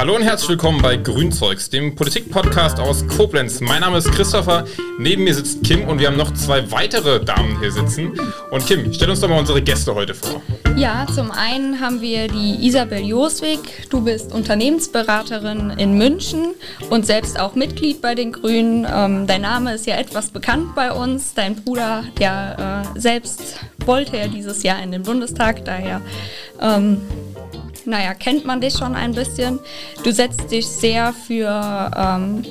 Hallo und herzlich willkommen bei Grünzeugs, dem Politik-Podcast aus Koblenz. Mein Name ist Christopher, neben mir sitzt Kim und wir haben noch zwei weitere Damen hier sitzen. Und Kim, stell uns doch mal unsere Gäste heute vor. Ja, zum einen haben wir die Isabel Joswig. Du bist Unternehmensberaterin in München und selbst auch Mitglied bei den Grünen. Ähm, dein Name ist ja etwas bekannt bei uns. Dein Bruder, ja, äh, selbst wollte ja dieses Jahr in den Bundestag, daher ähm, naja, kennt man dich schon ein bisschen. Du setzt dich sehr für ähm,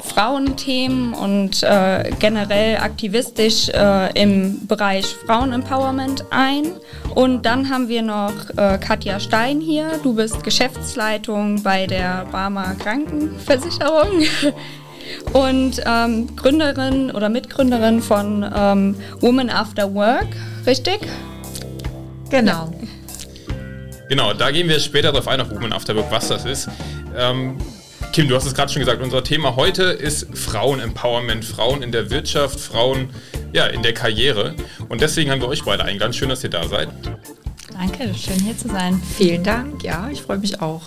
Frauenthemen und äh, generell aktivistisch äh, im Bereich Frauenempowerment ein. Und dann haben wir noch äh, Katja Stein hier. Du bist Geschäftsleitung bei der Barmer Krankenversicherung. und ähm, Gründerin oder Mitgründerin von ähm, Women After Work, richtig? Genau. Ja. Genau, da gehen wir später darauf ein, auf Women After Work, was das ist. Ähm, Kim, du hast es gerade schon gesagt, unser Thema heute ist Frauen-Empowerment, Frauen in der Wirtschaft, Frauen ja, in der Karriere. Und deswegen haben wir euch beide eingeladen. Schön, dass ihr da seid. Danke, schön hier zu sein. Vielen Dank, ja, ich freue mich auch.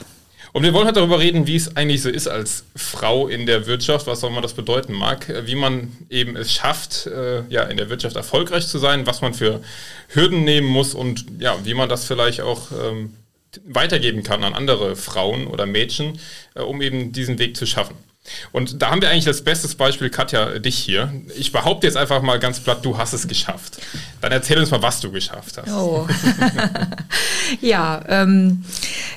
Und wir wollen heute darüber reden, wie es eigentlich so ist als Frau in der Wirtschaft, was auch immer das bedeuten mag, wie man eben es schafft, äh, ja, in der Wirtschaft erfolgreich zu sein, was man für Hürden nehmen muss und ja, wie man das vielleicht auch ähm, weitergeben kann an andere Frauen oder Mädchen, äh, um eben diesen Weg zu schaffen. Und da haben wir eigentlich das beste Beispiel, Katja, dich hier. Ich behaupte jetzt einfach mal ganz platt, du hast es geschafft. Dann erzähl uns mal, was du geschafft hast. Oh. ja, ähm,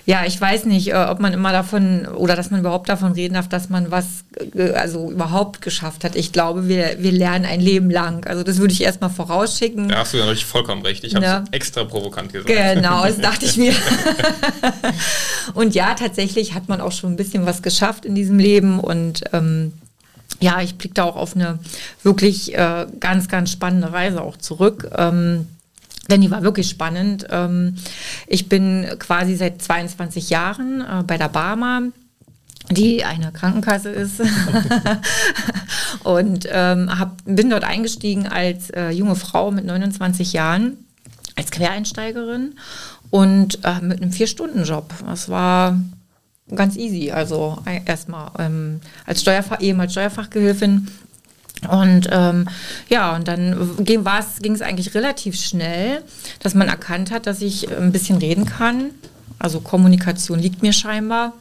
ja, ich weiß nicht, äh, ob man immer davon oder dass man überhaupt davon reden darf, dass man was äh, also überhaupt geschafft hat. Ich glaube, wir, wir lernen ein Leben lang. Also das würde ich erstmal vorausschicken. Da hast du natürlich vollkommen recht. Ich habe es extra provokant gesagt. Genau, das dachte ich mir. Und ja, tatsächlich hat man auch schon ein bisschen was geschafft in diesem Leben und und ähm, ja, ich blicke da auch auf eine wirklich äh, ganz, ganz spannende Reise auch zurück. Ähm, denn die war wirklich spannend. Ähm, ich bin quasi seit 22 Jahren äh, bei der Barmer die eine Krankenkasse ist. und ähm, hab, bin dort eingestiegen als äh, junge Frau mit 29 Jahren, als Quereinsteigerin und äh, mit einem Vier-Stunden-Job. Das war ganz easy. Also erstmal ähm, als Steuerfach, ehemals Steuerfachgehilfin. Und ähm, ja, und dann ging es eigentlich relativ schnell, dass man erkannt hat, dass ich ein bisschen reden kann. Also Kommunikation liegt mir scheinbar.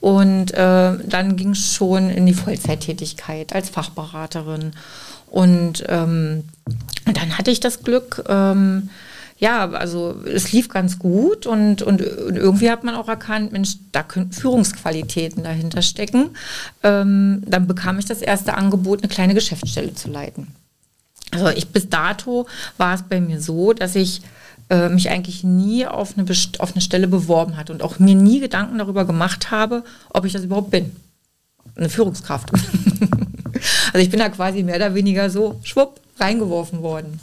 Und äh, dann ging es schon in die Vollzeittätigkeit als Fachberaterin. Und ähm, dann hatte ich das Glück, ähm, ja, also es lief ganz gut und, und, und, irgendwie hat man auch erkannt, Mensch, da könnten Führungsqualitäten dahinter stecken. Ähm, dann bekam ich das erste Angebot, eine kleine Geschäftsstelle zu leiten. Also ich bis dato war es bei mir so, dass ich äh, mich eigentlich nie auf eine, auf eine Stelle beworben hatte und auch mir nie Gedanken darüber gemacht habe, ob ich das überhaupt bin. Eine Führungskraft. also ich bin da quasi mehr oder weniger so schwupp reingeworfen worden.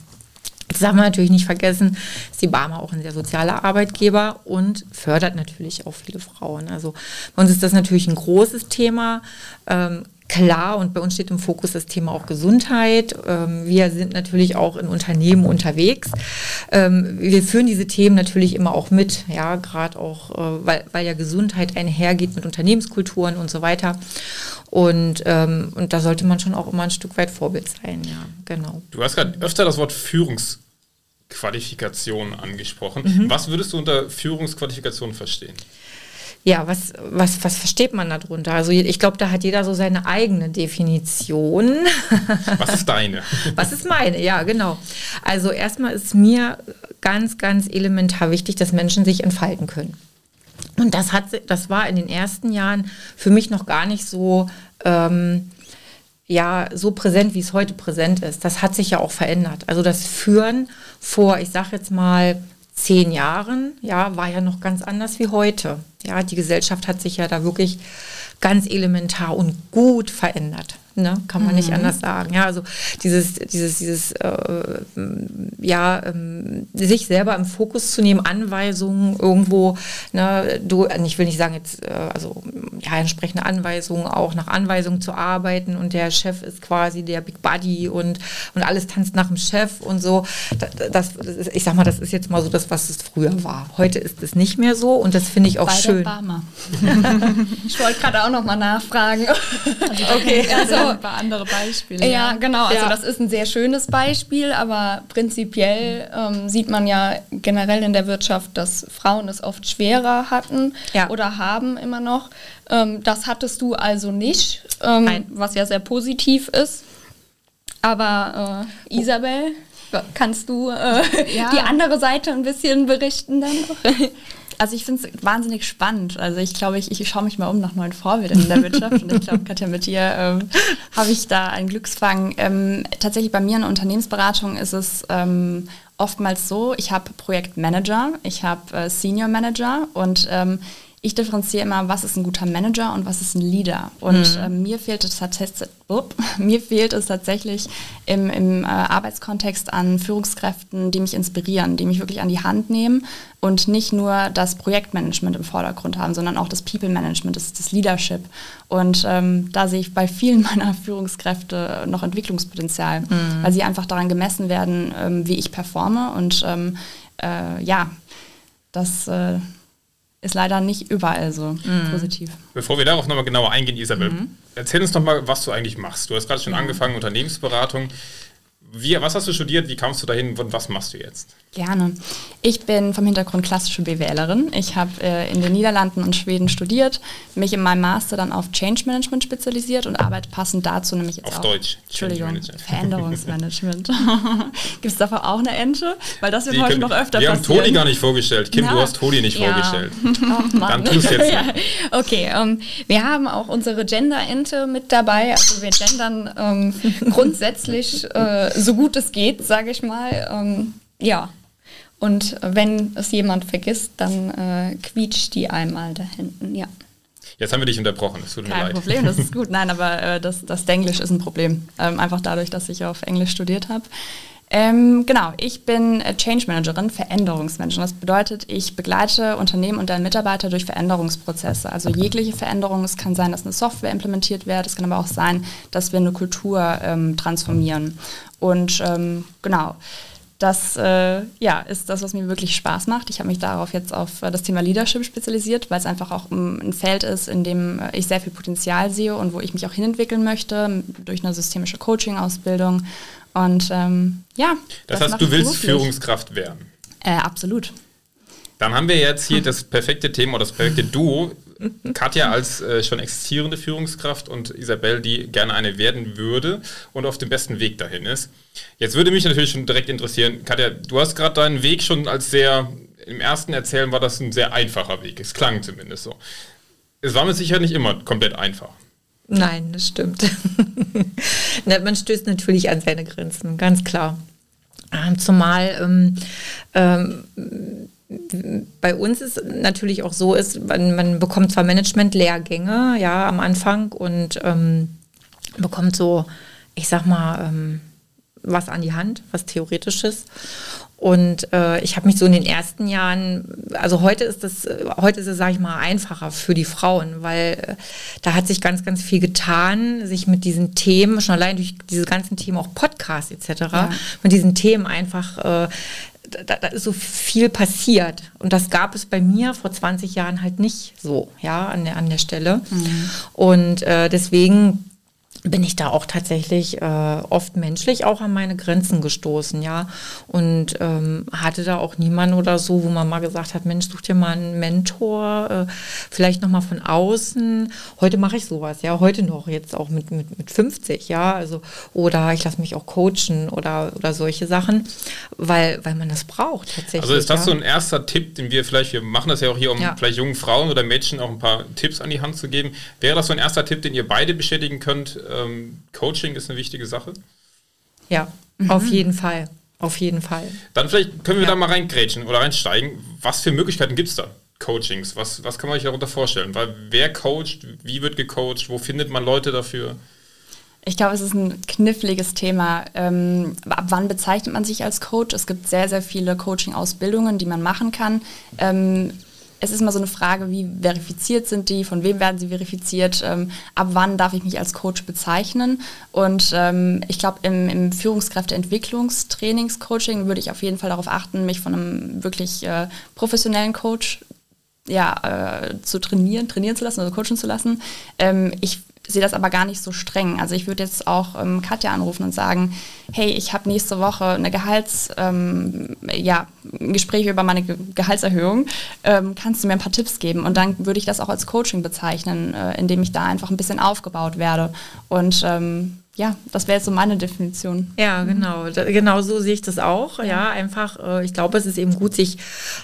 Das darf man natürlich nicht vergessen, ist die Barmer auch ein sehr sozialer Arbeitgeber und fördert natürlich auch viele Frauen. Also bei uns ist das natürlich ein großes Thema. Ähm, klar, und bei uns steht im Fokus das Thema auch Gesundheit. Ähm, wir sind natürlich auch in Unternehmen unterwegs. Ähm, wir führen diese Themen natürlich immer auch mit, ja, gerade auch, äh, weil, weil ja Gesundheit einhergeht mit Unternehmenskulturen und so weiter. Und, ähm, und da sollte man schon auch immer ein Stück weit Vorbild sein, ja, genau. Du hast gerade öfter das Wort Führungsqualifikation angesprochen. Mhm. Was würdest du unter Führungsqualifikation verstehen? Ja, was, was, was versteht man darunter? Also ich glaube, da hat jeder so seine eigene Definition. Was ist deine? Was ist meine? Ja, genau. Also erstmal ist mir ganz, ganz elementar wichtig, dass Menschen sich entfalten können. Und das, hat, das war in den ersten Jahren für mich noch gar nicht so, ähm, ja, so präsent, wie es heute präsent ist. Das hat sich ja auch verändert. Also das Führen vor, ich sage jetzt mal, zehn Jahren, ja, war ja noch ganz anders wie heute. Ja, die Gesellschaft hat sich ja da wirklich ganz elementar und gut verändert. Ne? Kann man mhm. nicht anders sagen. Ja, also dieses, dieses, dieses, äh, ja, ähm, sich selber im Fokus zu nehmen, Anweisungen irgendwo, ne, du, ich will nicht sagen jetzt, äh, also ja, entsprechende Anweisungen auch nach Anweisungen zu arbeiten und der Chef ist quasi der Big Buddy und, und alles tanzt nach dem Chef und so. Das, das ich sag mal, das ist jetzt mal so das, was es früher war. Heute ist es nicht mehr so und das finde ich auch Bei schön. ich wollte gerade auch noch mal nachfragen. Also okay, also ein paar andere Beispiele. Ja, genau. Also ja. das ist ein sehr schönes Beispiel, aber prinzipiell ähm, sieht man ja generell in der Wirtschaft, dass Frauen es oft schwerer hatten ja. oder haben immer noch. Ähm, das hattest du also nicht, ähm, was ja sehr positiv ist. Aber äh, Isabel, kannst du äh, ja. die andere Seite ein bisschen berichten dann noch? Also ich finde es wahnsinnig spannend. Also ich glaube, ich, ich schaue mich mal um nach neuen Vorbildern in der Wirtschaft und ich glaube, Katja, mit dir ähm, habe ich da einen Glücksfang. Ähm, tatsächlich bei mir in der Unternehmensberatung ist es ähm, oftmals so, ich habe Projektmanager, ich habe äh, Senior Manager und ähm, ich differenziere immer, was ist ein guter Manager und was ist ein Leader. Und mhm. äh, mir, fehlt es mir fehlt es tatsächlich im, im äh, Arbeitskontext an Führungskräften, die mich inspirieren, die mich wirklich an die Hand nehmen und nicht nur das Projektmanagement im Vordergrund haben, sondern auch das People-Management, das, das Leadership. Und ähm, da sehe ich bei vielen meiner Führungskräfte noch Entwicklungspotenzial, mhm. weil sie einfach daran gemessen werden, ähm, wie ich performe. Und ähm, äh, ja, das äh, ist leider nicht überall so mhm. positiv. Bevor wir darauf nochmal genauer eingehen, Isabel, mhm. erzähl uns doch mal, was du eigentlich machst. Du hast gerade schon ja. angefangen, Unternehmensberatung. Wie, was hast du studiert? Wie kamst du dahin und was machst du jetzt? Gerne. Ich bin vom Hintergrund klassische BWLerin. Ich habe äh, in den Niederlanden und Schweden studiert, mich in meinem Master dann auf Change Management spezialisiert und arbeite passend dazu nämlich jetzt auf auch, Deutsch. Entschuldigung, Veränderungsmanagement. Gibt es dafür auch eine Ente? Weil das wird Die heute können, noch öfter wir passieren. Wir haben Toni gar nicht vorgestellt. Kim, Na, du hast Toni nicht ja. vorgestellt. Oh, dann tust jetzt. ja. Okay, ähm, wir haben auch unsere Gender-Ente mit dabei. Also wir gendern ähm, grundsätzlich äh, so gut es geht, sage ich mal. Ähm, ja, und wenn es jemand vergisst, dann äh, quietscht die einmal da hinten, ja. Jetzt haben wir dich unterbrochen, es tut mir Kein leid. Problem, das ist gut. Nein, aber äh, das, das Denglisch ist ein Problem. Ähm, einfach dadurch, dass ich auf Englisch studiert habe. Ähm, genau, ich bin äh, Change Managerin, Veränderungsmanagerin. Das bedeutet, ich begleite Unternehmen und deren Mitarbeiter durch Veränderungsprozesse. Also jegliche Veränderung. Es kann sein, dass eine Software implementiert wird. Es kann aber auch sein, dass wir eine Kultur ähm, transformieren. Und ähm, genau, das äh, ja, ist das, was mir wirklich Spaß macht. Ich habe mich darauf jetzt auf äh, das Thema Leadership spezialisiert, weil es einfach auch um, ein Feld ist, in dem äh, ich sehr viel Potenzial sehe und wo ich mich auch hinentwickeln möchte durch eine systemische Coaching-Ausbildung. Und ähm, ja. Das, das heißt, du willst. Führungskraft werden? Äh, absolut. Dann haben wir jetzt hier das perfekte Thema oder das perfekte Duo. Katja als äh, schon existierende Führungskraft und Isabel, die gerne eine werden würde und auf dem besten Weg dahin ist. Jetzt würde mich natürlich schon direkt interessieren, Katja, du hast gerade deinen Weg schon als sehr, im ersten Erzählen war das ein sehr einfacher Weg. Es klang zumindest so. Es war mit Sicherheit nicht immer komplett einfach. Nein, das stimmt. Man stößt natürlich an seine Grenzen, ganz klar. Ähm, zumal ähm, ähm, bei uns ist natürlich auch so ist, man, man bekommt zwar Management-Lehrgänge, ja, am Anfang und ähm, bekommt so, ich sag mal, ähm, was an die Hand, was Theoretisches. Und äh, ich habe mich so in den ersten Jahren, also heute ist das, heute ist es, sage ich mal, einfacher für die Frauen, weil äh, da hat sich ganz, ganz viel getan, sich mit diesen Themen, schon allein durch diese ganzen Themen, auch Podcasts etc., ja. mit diesen Themen einfach äh, da, da, ist so viel passiert. Und das gab es bei mir vor 20 Jahren halt nicht so, ja, an der, an der Stelle. Mhm. Und äh, deswegen bin ich da auch tatsächlich äh, oft menschlich auch an meine Grenzen gestoßen, ja. Und ähm, hatte da auch niemanden oder so, wo man mal gesagt hat, Mensch, such dir mal einen Mentor, äh, vielleicht nochmal von außen. Heute mache ich sowas, ja, heute noch, jetzt auch mit, mit, mit 50, ja. Also, oder ich lasse mich auch coachen oder, oder solche Sachen, weil, weil man das braucht tatsächlich. Also ist das ja. so ein erster Tipp, den wir vielleicht, wir machen das ja auch hier, um ja. vielleicht jungen Frauen oder Mädchen auch ein paar Tipps an die Hand zu geben. Wäre das so ein erster Tipp, den ihr beide bestätigen könnt? Ähm, Coaching ist eine wichtige Sache. Ja, mhm. auf jeden Fall. Auf jeden Fall. Dann vielleicht können wir ja. da mal reingrätschen oder reinsteigen. Was für Möglichkeiten gibt es da? Coachings. Was, was kann man sich darunter vorstellen? Weil wer coacht, wie wird gecoacht, wo findet man Leute dafür? Ich glaube, es ist ein kniffliges Thema. Ähm, ab wann bezeichnet man sich als Coach? Es gibt sehr, sehr viele Coaching-Ausbildungen, die man machen kann. Ähm, es ist immer so eine Frage, wie verifiziert sind die, von wem werden sie verifiziert, ähm, ab wann darf ich mich als Coach bezeichnen. Und ähm, ich glaube, im, im Führungskräfteentwicklungstrainingscoaching würde ich auf jeden Fall darauf achten, mich von einem wirklich äh, professionellen Coach ja, äh, zu trainieren, trainieren zu lassen, also coachen zu lassen. Ähm, ich sehe das aber gar nicht so streng. Also ich würde jetzt auch ähm, Katja anrufen und sagen, hey, ich habe nächste Woche eine Gehalts, ähm, ja, ein Gespräch über meine Ge Gehaltserhöhung. Ähm, kannst du mir ein paar Tipps geben? Und dann würde ich das auch als Coaching bezeichnen, äh, indem ich da einfach ein bisschen aufgebaut werde. Und ähm, ja, das wäre jetzt so meine Definition. Ja, genau. Da, genau so sehe ich das auch. Ja, ja einfach, äh, ich glaube, es ist eben gut, sich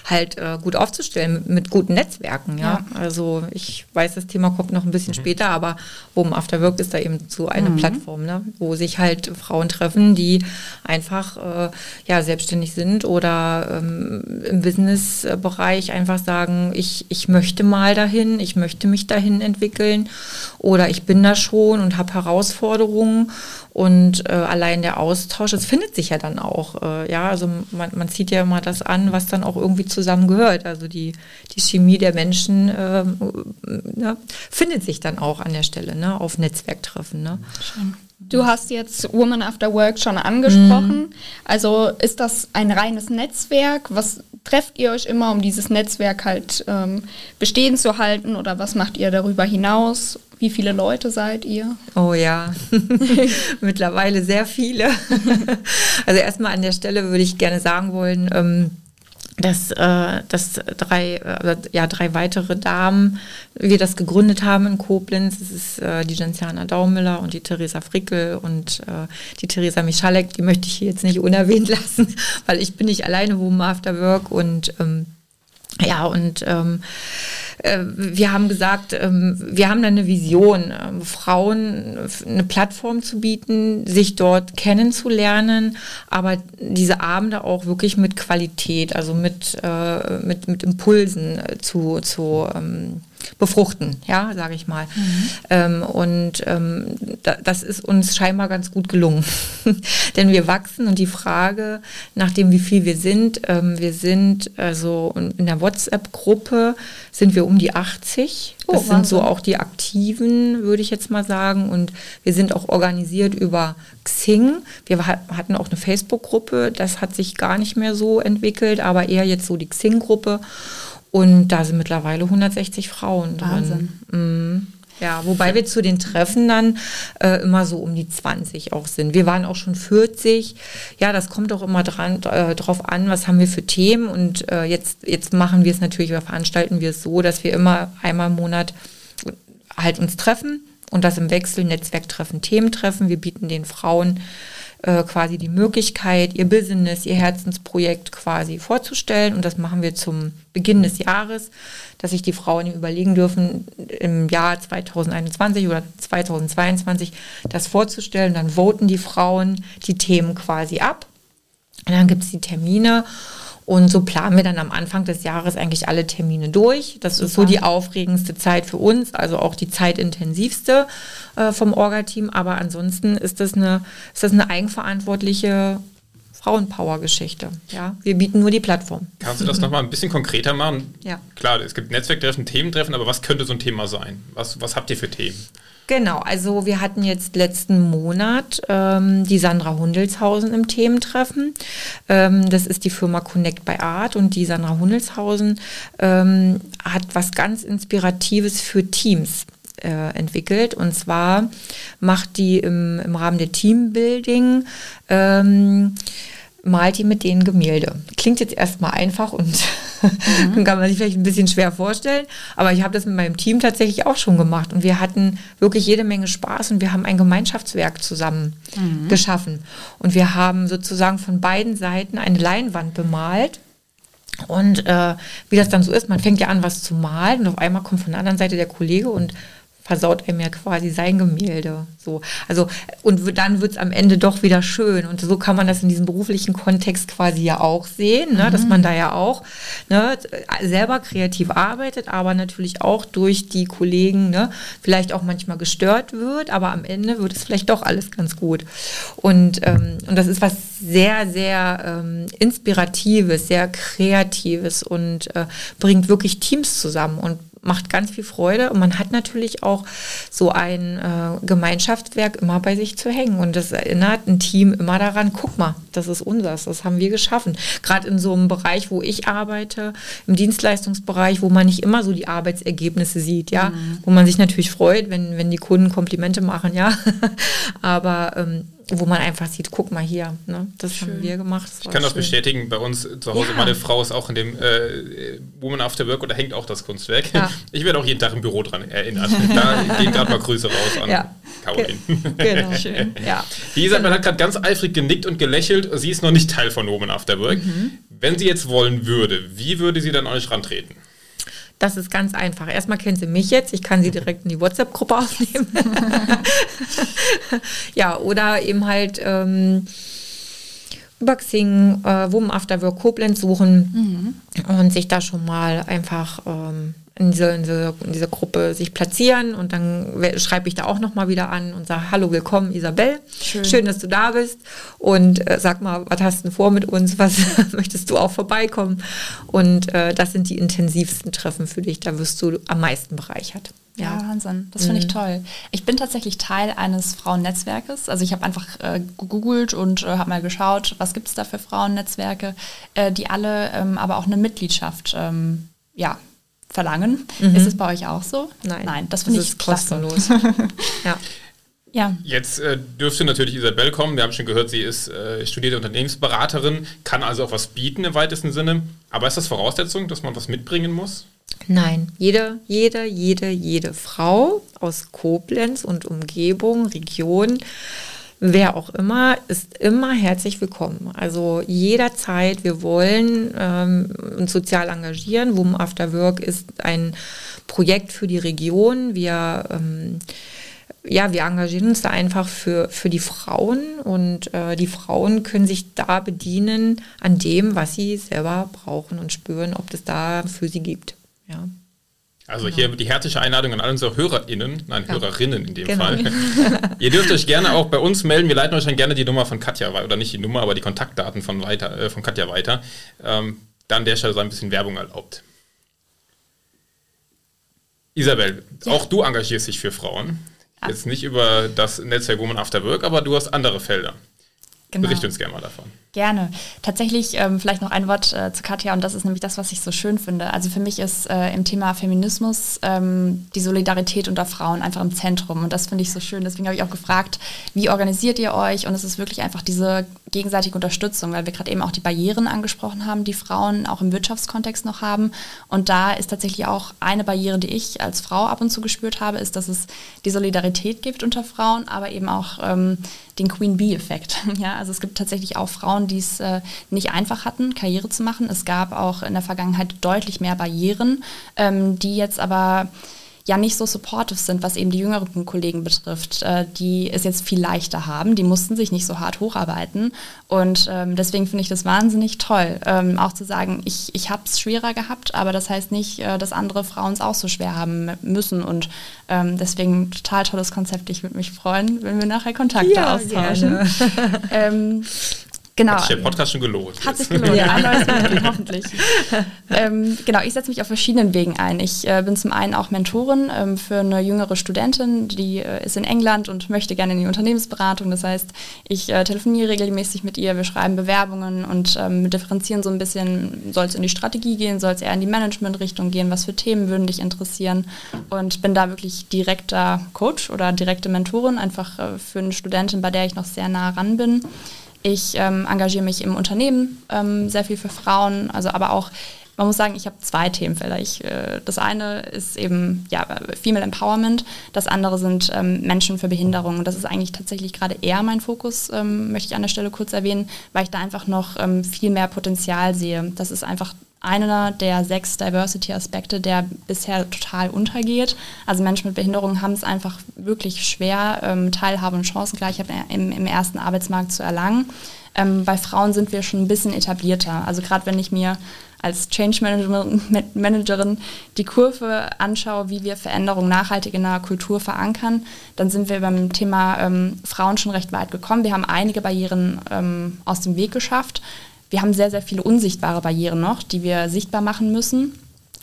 halt äh, gut aufzustellen mit, mit guten Netzwerken. Ja? ja? also ich weiß, das Thema kommt noch ein bisschen mhm. später, aber Women After Work ist da eben so eine mhm. Plattform, ne? wo sich halt Frauen treffen, die einfach äh, ja, selbstständig sind oder ähm, im Businessbereich einfach sagen, ich, ich möchte mal dahin, ich möchte mich dahin entwickeln oder ich bin da schon und habe Herausforderungen und äh, allein der Austausch, es findet sich ja dann auch. Äh, ja, also man, man zieht ja immer das an, was dann auch irgendwie zusammengehört. Also die, die Chemie der Menschen äh, ne, findet sich dann auch an der Stelle, ne, auf Netzwerktreffen. Ne. Schön. Du hast jetzt Woman After Work schon angesprochen. Mhm. Also ist das ein reines Netzwerk? Was trefft ihr euch immer, um dieses Netzwerk halt ähm, bestehen zu halten? Oder was macht ihr darüber hinaus? Wie viele Leute seid ihr? Oh ja, mittlerweile sehr viele. also erstmal an der Stelle würde ich gerne sagen wollen, ähm, dass, äh, dass drei, äh, ja, drei weitere Damen, wir das gegründet haben in Koblenz. Das ist äh, die Jensiana Daumüller und die Theresa Frickel und äh, die Theresa Michalek. Die möchte ich hier jetzt nicht unerwähnt lassen, weil ich bin nicht alleine Woman After Work und ähm, ja, und ähm, äh, wir haben gesagt, ähm, wir haben da eine Vision, ähm, Frauen eine Plattform zu bieten, sich dort kennenzulernen, aber diese Abende auch wirklich mit Qualität, also mit, äh, mit, mit Impulsen äh, zu, zu ähm, befruchten, ja, sage ich mal. Mhm. Ähm, und ähm, da, das ist uns scheinbar ganz gut gelungen. Denn wir wachsen und die Frage, nachdem wie viel wir sind, ähm, wir sind also in der WhatsApp-Gruppe sind wir um die 80. Das oh, sind so auch die Aktiven, würde ich jetzt mal sagen. Und wir sind auch organisiert über Xing. Wir hatten auch eine Facebook-Gruppe, das hat sich gar nicht mehr so entwickelt, aber eher jetzt so die Xing-Gruppe. Und da sind mittlerweile 160 Frauen Wahnsinn. drin. Mhm. Ja, wobei wir zu den Treffen dann äh, immer so um die 20 auch sind. Wir waren auch schon 40. Ja, das kommt auch immer dran, äh, drauf an, was haben wir für Themen. Und äh, jetzt, jetzt machen wir es natürlich oder veranstalten wir es so, dass wir immer einmal im Monat halt uns treffen und das im Wechsel Netzwerktreffen, Thementreffen. Wir bieten den Frauen äh, quasi die Möglichkeit, ihr Business, ihr Herzensprojekt quasi vorzustellen. Und das machen wir zum Beginn des Jahres, dass sich die Frauen überlegen dürfen, im Jahr 2021 oder 2022 das vorzustellen. Dann voten die Frauen die Themen quasi ab. Und dann gibt es die Termine. Und so planen wir dann am Anfang des Jahres eigentlich alle Termine durch. Das Super. ist so die aufregendste Zeit für uns, also auch die zeitintensivste äh, vom Orga-Team. Aber ansonsten ist das eine, ist das eine eigenverantwortliche Frauenpower-Geschichte. Ja, wir bieten nur die Plattform. Kannst du das nochmal ein bisschen konkreter machen? Ja. Klar, es gibt Netzwerktreffen, Thementreffen, aber was könnte so ein Thema sein? Was, was habt ihr für Themen? Genau, also wir hatten jetzt letzten Monat ähm, die Sandra Hundelshausen im Thementreffen. Ähm, das ist die Firma Connect by Art und die Sandra Hundelshausen ähm, hat was ganz Inspiratives für Teams äh, entwickelt. Und zwar macht die im, im Rahmen der Teambuilding ähm, malt die mit denen Gemälde. Klingt jetzt erstmal einfach und mhm. kann man sich vielleicht ein bisschen schwer vorstellen, aber ich habe das mit meinem Team tatsächlich auch schon gemacht und wir hatten wirklich jede Menge Spaß und wir haben ein Gemeinschaftswerk zusammen mhm. geschaffen und wir haben sozusagen von beiden Seiten eine Leinwand bemalt und äh, wie das dann so ist, man fängt ja an, was zu malen und auf einmal kommt von der anderen Seite der Kollege und versaut einem ja quasi sein Gemälde. So. Also, und dann wird es am Ende doch wieder schön. Und so kann man das in diesem beruflichen Kontext quasi ja auch sehen, ne? Mhm. dass man da ja auch ne, selber kreativ arbeitet, aber natürlich auch durch die Kollegen ne, vielleicht auch manchmal gestört wird, aber am Ende wird es vielleicht doch alles ganz gut. Und, ähm, und das ist was sehr, sehr ähm, Inspiratives, sehr Kreatives und äh, bringt wirklich Teams zusammen und macht ganz viel Freude und man hat natürlich auch so ein äh, Gemeinschaftswerk immer bei sich zu hängen und das erinnert ein Team immer daran, guck mal, das ist unseres, das haben wir geschaffen. Gerade in so einem Bereich, wo ich arbeite, im Dienstleistungsbereich, wo man nicht immer so die Arbeitsergebnisse sieht, ja, mhm. wo man sich natürlich freut, wenn, wenn die Kunden Komplimente machen, ja, aber ähm, wo man einfach sieht, guck mal hier, ne? das schön. haben wir gemacht. Ich kann das schön. bestätigen, bei uns zu Hause, ja. meine Frau ist auch in dem äh, Woman After Work und da hängt auch das Kunstwerk. Ja. Ich werde auch jeden Tag im Büro dran erinnert. Da gehen gerade mal Grüße raus an ja. Caroline. Genau, schön. Ja. Die Isabel genau. hat gerade ganz eifrig genickt und gelächelt. Sie ist noch nicht Teil von Woman After Work. Mhm. Wenn sie jetzt wollen würde, wie würde sie dann an euch rantreten? Das ist ganz einfach. Erstmal kennen Sie mich jetzt. Ich kann Sie direkt in die WhatsApp-Gruppe aufnehmen. ja, oder eben halt ähm, über Xing, äh, Women After Work Koblenz suchen mhm. und sich da schon mal einfach ähm, in dieser, in, dieser, in dieser Gruppe sich platzieren und dann schreibe ich da auch nochmal wieder an und sage, hallo, willkommen Isabel, schön, schön dass du da bist und äh, sag mal, was hast du vor mit uns, was möchtest du auch vorbeikommen und äh, das sind die intensivsten Treffen für dich, da wirst du am meisten bereichert. Ja, ja Wahnsinn. Das finde ich mhm. toll. Ich bin tatsächlich Teil eines Frauennetzwerkes. Also ich habe einfach äh, gegoogelt und äh, habe mal geschaut, was gibt es da für Frauennetzwerke, äh, die alle ähm, aber auch eine Mitgliedschaft ähm, ja, verlangen. Mhm. Ist es bei euch auch so? Nein. Nein, das finde ich kostenlos. ja. Ja. Jetzt äh, dürfte natürlich Isabel kommen. Wir haben schon gehört, sie ist äh, studierte Unternehmensberaterin, kann also auch was bieten im weitesten Sinne. Aber ist das Voraussetzung, dass man was mitbringen muss? Nein, jede, jede, jede, jede Frau aus Koblenz und Umgebung, Region wer auch immer, ist immer herzlich willkommen. Also jederzeit, wir wollen ähm, uns sozial engagieren. Women After Work ist ein Projekt für die Region. Wir ähm, ja, wir engagieren uns da einfach für, für die Frauen und äh, die Frauen können sich da bedienen an dem, was sie selber brauchen und spüren, ob es da für sie gibt. Ja. Also genau. hier die herzliche Einladung an alle unsere HörerInnen, nein, ja. Hörerinnen in dem genau. Fall. Ihr dürft euch gerne auch bei uns melden. Wir leiten euch dann gerne die Nummer von Katja weiter, oder nicht die Nummer, aber die Kontaktdaten von, weiter, äh, von Katja weiter. Ähm, dann der Stelle so ein bisschen Werbung erlaubt. Isabel, ja. auch du engagierst dich für Frauen. Ja. Jetzt nicht über das Netzwerk Woman After Work, aber du hast andere Felder. Genau. Bericht uns gerne mal davon. Gerne. Tatsächlich ähm, vielleicht noch ein Wort äh, zu Katja und das ist nämlich das, was ich so schön finde. Also für mich ist äh, im Thema Feminismus ähm, die Solidarität unter Frauen einfach im Zentrum und das finde ich so schön. Deswegen habe ich auch gefragt, wie organisiert ihr euch? Und es ist wirklich einfach diese gegenseitige Unterstützung, weil wir gerade eben auch die Barrieren angesprochen haben, die Frauen auch im Wirtschaftskontext noch haben. Und da ist tatsächlich auch eine Barriere, die ich als Frau ab und zu gespürt habe, ist, dass es die Solidarität gibt unter Frauen, aber eben auch ähm, den Queen Bee-Effekt. Ja, also es gibt tatsächlich auch Frauen, die es äh, nicht einfach hatten, Karriere zu machen. Es gab auch in der Vergangenheit deutlich mehr Barrieren, ähm, die jetzt aber ja nicht so supportive sind, was eben die jüngeren Kollegen betrifft, äh, die es jetzt viel leichter haben. Die mussten sich nicht so hart hocharbeiten. Und ähm, deswegen finde ich das wahnsinnig toll, ähm, auch zu sagen, ich, ich habe es schwerer gehabt, aber das heißt nicht, äh, dass andere Frauen es auch so schwer haben müssen. Und ähm, deswegen total tolles Konzept. Ich würde mich freuen, wenn wir nachher Kontakte ja, austauschen. Genau. Hat sich der Podcast schon gelohnt. Hat sich gelohnt, ja. ein neues Mitglied, hoffentlich. ähm, genau, ich setze mich auf verschiedenen Wegen ein. Ich äh, bin zum einen auch Mentorin ähm, für eine jüngere Studentin, die äh, ist in England und möchte gerne in die Unternehmensberatung. Das heißt, ich äh, telefoniere regelmäßig mit ihr, wir schreiben Bewerbungen und ähm, differenzieren so ein bisschen, soll es in die Strategie gehen, soll es eher in die Management-Richtung gehen, was für Themen würden dich interessieren und bin da wirklich direkter Coach oder direkte Mentorin, einfach äh, für eine Studentin, bei der ich noch sehr nah ran bin. Ich ähm, engagiere mich im Unternehmen ähm, sehr viel für Frauen, also aber auch man muss sagen, ich habe zwei Themenfelder. Ich, äh, das eine ist eben ja, Female Empowerment, das andere sind ähm, Menschen für Behinderung. Und das ist eigentlich tatsächlich gerade eher mein Fokus, ähm, möchte ich an der Stelle kurz erwähnen, weil ich da einfach noch ähm, viel mehr Potenzial sehe. Das ist einfach einer der sechs Diversity-Aspekte, der bisher total untergeht. Also Menschen mit Behinderungen haben es einfach wirklich schwer, ähm, Teilhabe und Chancengleichheit im, im ersten Arbeitsmarkt zu erlangen. Ähm, bei Frauen sind wir schon ein bisschen etablierter. Also gerade wenn ich mir als Change Managerin die Kurve anschaue, wie wir Veränderungen nachhaltig in der Kultur verankern, dann sind wir beim Thema ähm, Frauen schon recht weit gekommen. Wir haben einige Barrieren ähm, aus dem Weg geschafft. Wir haben sehr, sehr viele unsichtbare Barrieren noch, die wir sichtbar machen müssen.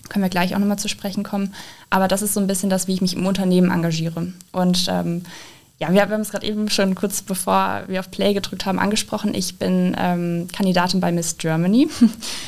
Können wir gleich auch nochmal zu sprechen kommen. Aber das ist so ein bisschen das, wie ich mich im Unternehmen engagiere. Und ähm, ja, wir haben es gerade eben schon kurz bevor wir auf Play gedrückt haben angesprochen. Ich bin ähm, Kandidatin bei Miss Germany.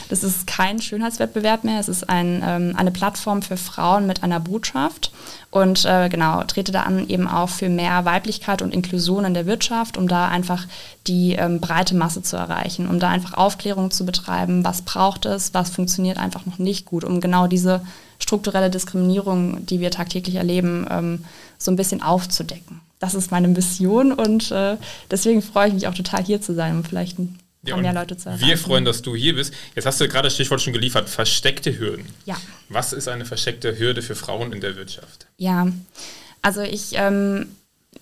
Das ist kein Schönheitswettbewerb mehr. Es ist ein, ähm, eine Plattform für Frauen mit einer Botschaft. Und äh, genau, trete da an eben auch für mehr Weiblichkeit und Inklusion in der Wirtschaft, um da einfach die ähm, breite Masse zu erreichen, um da einfach Aufklärung zu betreiben, was braucht es, was funktioniert einfach noch nicht gut, um genau diese strukturelle Diskriminierung, die wir tagtäglich erleben, ähm, so ein bisschen aufzudecken das ist meine Mission und äh, deswegen freue ich mich auch total hier zu sein, um vielleicht ein paar ja, mehr Leute zu erreichen. Wir freuen, dass du hier bist. Jetzt hast du gerade das Stichwort schon geliefert, versteckte Hürden. Ja. Was ist eine versteckte Hürde für Frauen in der Wirtschaft? Ja, also ich ähm,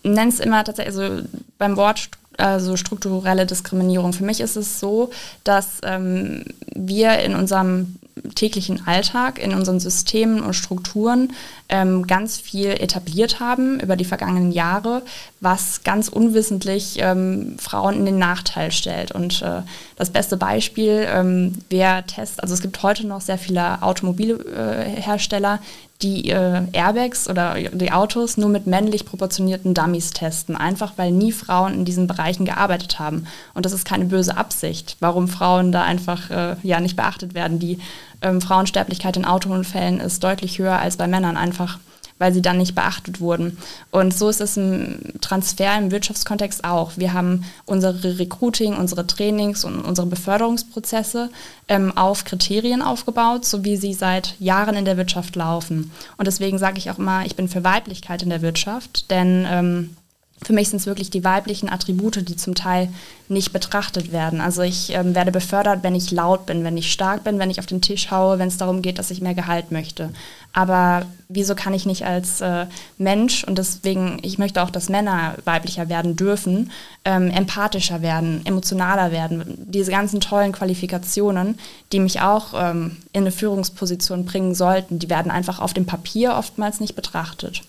nenne es immer tatsächlich, also beim Wort also strukturelle Diskriminierung. Für mich ist es so, dass ähm, wir in unserem täglichen Alltag, in unseren Systemen und Strukturen ähm, ganz viel etabliert haben über die vergangenen Jahre, was ganz unwissentlich ähm, Frauen in den Nachteil stellt. Und äh, das beste Beispiel, ähm, wer testet, also es gibt heute noch sehr viele Automobilhersteller, die äh, Airbags oder die Autos nur mit männlich proportionierten Dummies testen, einfach weil nie Frauen in diesen Bereichen gearbeitet haben. Und das ist keine böse Absicht, warum Frauen da einfach äh, ja nicht beachtet werden. Die ähm, Frauensterblichkeit in Autounfällen ist deutlich höher als bei Männern, einfach weil sie dann nicht beachtet wurden. Und so ist es im Transfer im Wirtschaftskontext auch. Wir haben unsere Recruiting, unsere Trainings und unsere Beförderungsprozesse ähm, auf Kriterien aufgebaut, so wie sie seit Jahren in der Wirtschaft laufen. Und deswegen sage ich auch immer, ich bin für Weiblichkeit in der Wirtschaft, denn ähm, für mich sind es wirklich die weiblichen Attribute, die zum Teil nicht betrachtet werden. Also ich ähm, werde befördert, wenn ich laut bin, wenn ich stark bin, wenn ich auf den Tisch haue, wenn es darum geht, dass ich mehr Gehalt möchte. Aber wieso kann ich nicht als äh, Mensch, und deswegen, ich möchte auch, dass Männer weiblicher werden dürfen, ähm, empathischer werden, emotionaler werden, diese ganzen tollen Qualifikationen, die mich auch ähm, in eine Führungsposition bringen sollten, die werden einfach auf dem Papier oftmals nicht betrachtet.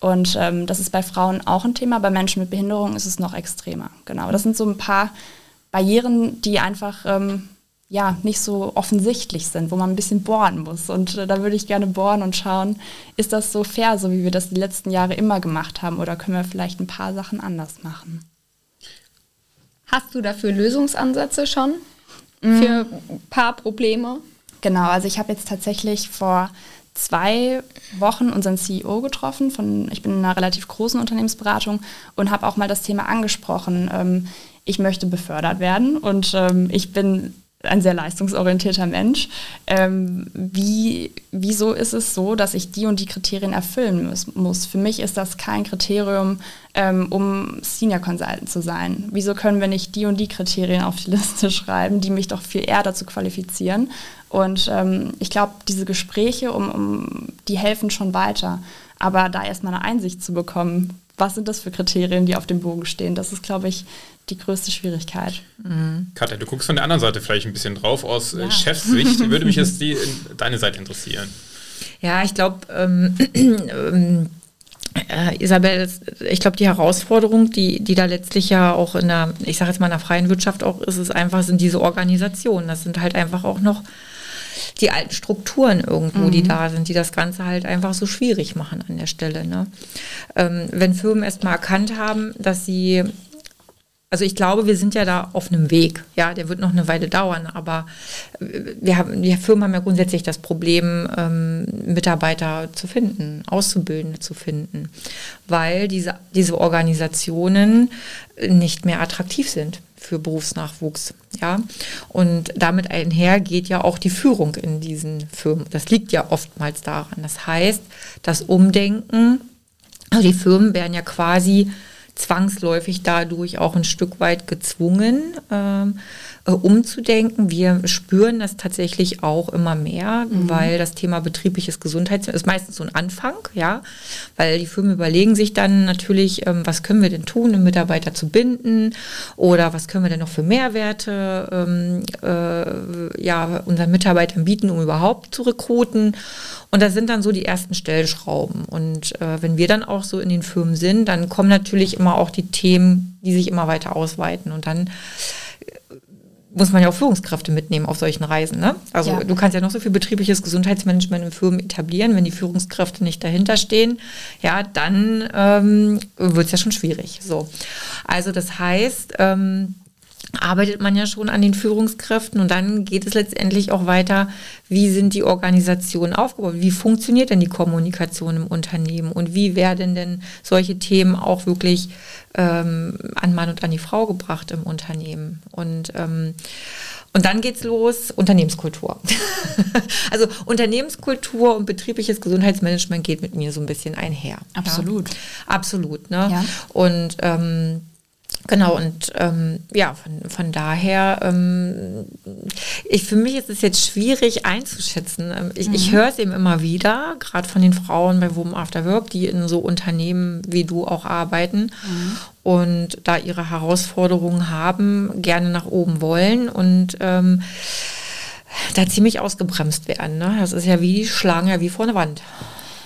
Und ähm, das ist bei Frauen auch ein Thema, bei Menschen mit Behinderung ist es noch extremer. Genau, das sind so ein paar Barrieren, die einfach ähm, ja nicht so offensichtlich sind, wo man ein bisschen bohren muss. Und äh, da würde ich gerne bohren und schauen, ist das so fair, so wie wir das die letzten Jahre immer gemacht haben, oder können wir vielleicht ein paar Sachen anders machen? Hast du dafür Lösungsansätze schon mhm. für ein paar Probleme? Genau, also ich habe jetzt tatsächlich vor zwei Wochen unseren CEO getroffen. Von, ich bin in einer relativ großen Unternehmensberatung und habe auch mal das Thema angesprochen. Ähm, ich möchte befördert werden und ähm, ich bin ein sehr leistungsorientierter Mensch. Ähm, wie, wieso ist es so, dass ich die und die Kriterien erfüllen muss? muss? Für mich ist das kein Kriterium, ähm, um Senior Consultant zu sein. Wieso können wir nicht die und die Kriterien auf die Liste schreiben, die mich doch viel eher dazu qualifizieren? Und ähm, ich glaube, diese Gespräche, um, um, die helfen schon weiter. Aber da erstmal eine Einsicht zu bekommen, was sind das für Kriterien, die auf dem Bogen stehen, das ist, glaube ich, die größte Schwierigkeit. Mhm. Katja, du guckst von der anderen Seite vielleicht ein bisschen drauf. Aus äh, ja. Chefsicht würde mich jetzt die, deine Seite interessieren. Ja, ich glaube, ähm, ähm, äh, Isabel, ich glaube, die Herausforderung, die, die da letztlich ja auch in der, ich sage jetzt mal in der freien Wirtschaft auch ist, ist einfach, sind diese Organisationen. Das sind halt einfach auch noch die alten Strukturen irgendwo, mhm. die da sind, die das Ganze halt einfach so schwierig machen an der Stelle. Ne? Ähm, wenn Firmen erstmal erkannt haben, dass sie also ich glaube, wir sind ja da auf einem Weg. Ja, der wird noch eine Weile dauern, aber wir haben, die Firmen haben ja grundsätzlich das Problem, ähm, Mitarbeiter zu finden, Auszubildende zu finden, weil diese, diese Organisationen nicht mehr attraktiv sind für Berufsnachwuchs. Ja, und damit einher geht ja auch die Führung in diesen Firmen. Das liegt ja oftmals daran. Das heißt, das Umdenken, also die Firmen werden ja quasi zwangsläufig dadurch auch ein Stück weit gezwungen, ähm, äh, umzudenken. Wir spüren das tatsächlich auch immer mehr, mhm. weil das Thema betriebliches Gesundheitswesen ist meistens so ein Anfang, ja, weil die Firmen überlegen sich dann natürlich, ähm, was können wir denn tun, um Mitarbeiter zu binden oder was können wir denn noch für Mehrwerte ähm, äh, ja, unseren Mitarbeitern bieten, um überhaupt zu rekruten. Und das sind dann so die ersten Stellschrauben. Und äh, wenn wir dann auch so in den Firmen sind, dann kommen natürlich immer auch die Themen, die sich immer weiter ausweiten. Und dann muss man ja auch Führungskräfte mitnehmen auf solchen Reisen. Ne? Also ja. du kannst ja noch so viel betriebliches Gesundheitsmanagement in Firmen etablieren, wenn die Führungskräfte nicht dahinter stehen, ja, dann ähm, wird es ja schon schwierig. So. Also das heißt, ähm, arbeitet man ja schon an den Führungskräften und dann geht es letztendlich auch weiter, wie sind die Organisationen aufgebaut, wie funktioniert denn die Kommunikation im Unternehmen und wie werden denn solche Themen auch wirklich ähm, an Mann und an die Frau gebracht im Unternehmen. Und ähm, und dann geht's los, Unternehmenskultur. also Unternehmenskultur und betriebliches Gesundheitsmanagement geht mit mir so ein bisschen einher. Absolut. Ja? Absolut. Ne? Ja. Und ähm, Genau, und ähm, ja, von, von daher, ähm, ich, für mich ist es jetzt schwierig einzuschätzen. Ähm, ich, mhm. ich höre es eben immer wieder, gerade von den Frauen bei Women After Work, die in so Unternehmen wie du auch arbeiten mhm. und da ihre Herausforderungen haben, gerne nach oben wollen und ähm, da ziemlich ausgebremst werden. Ne? Das ist ja wie, die schlagen ja wie vor eine Wand.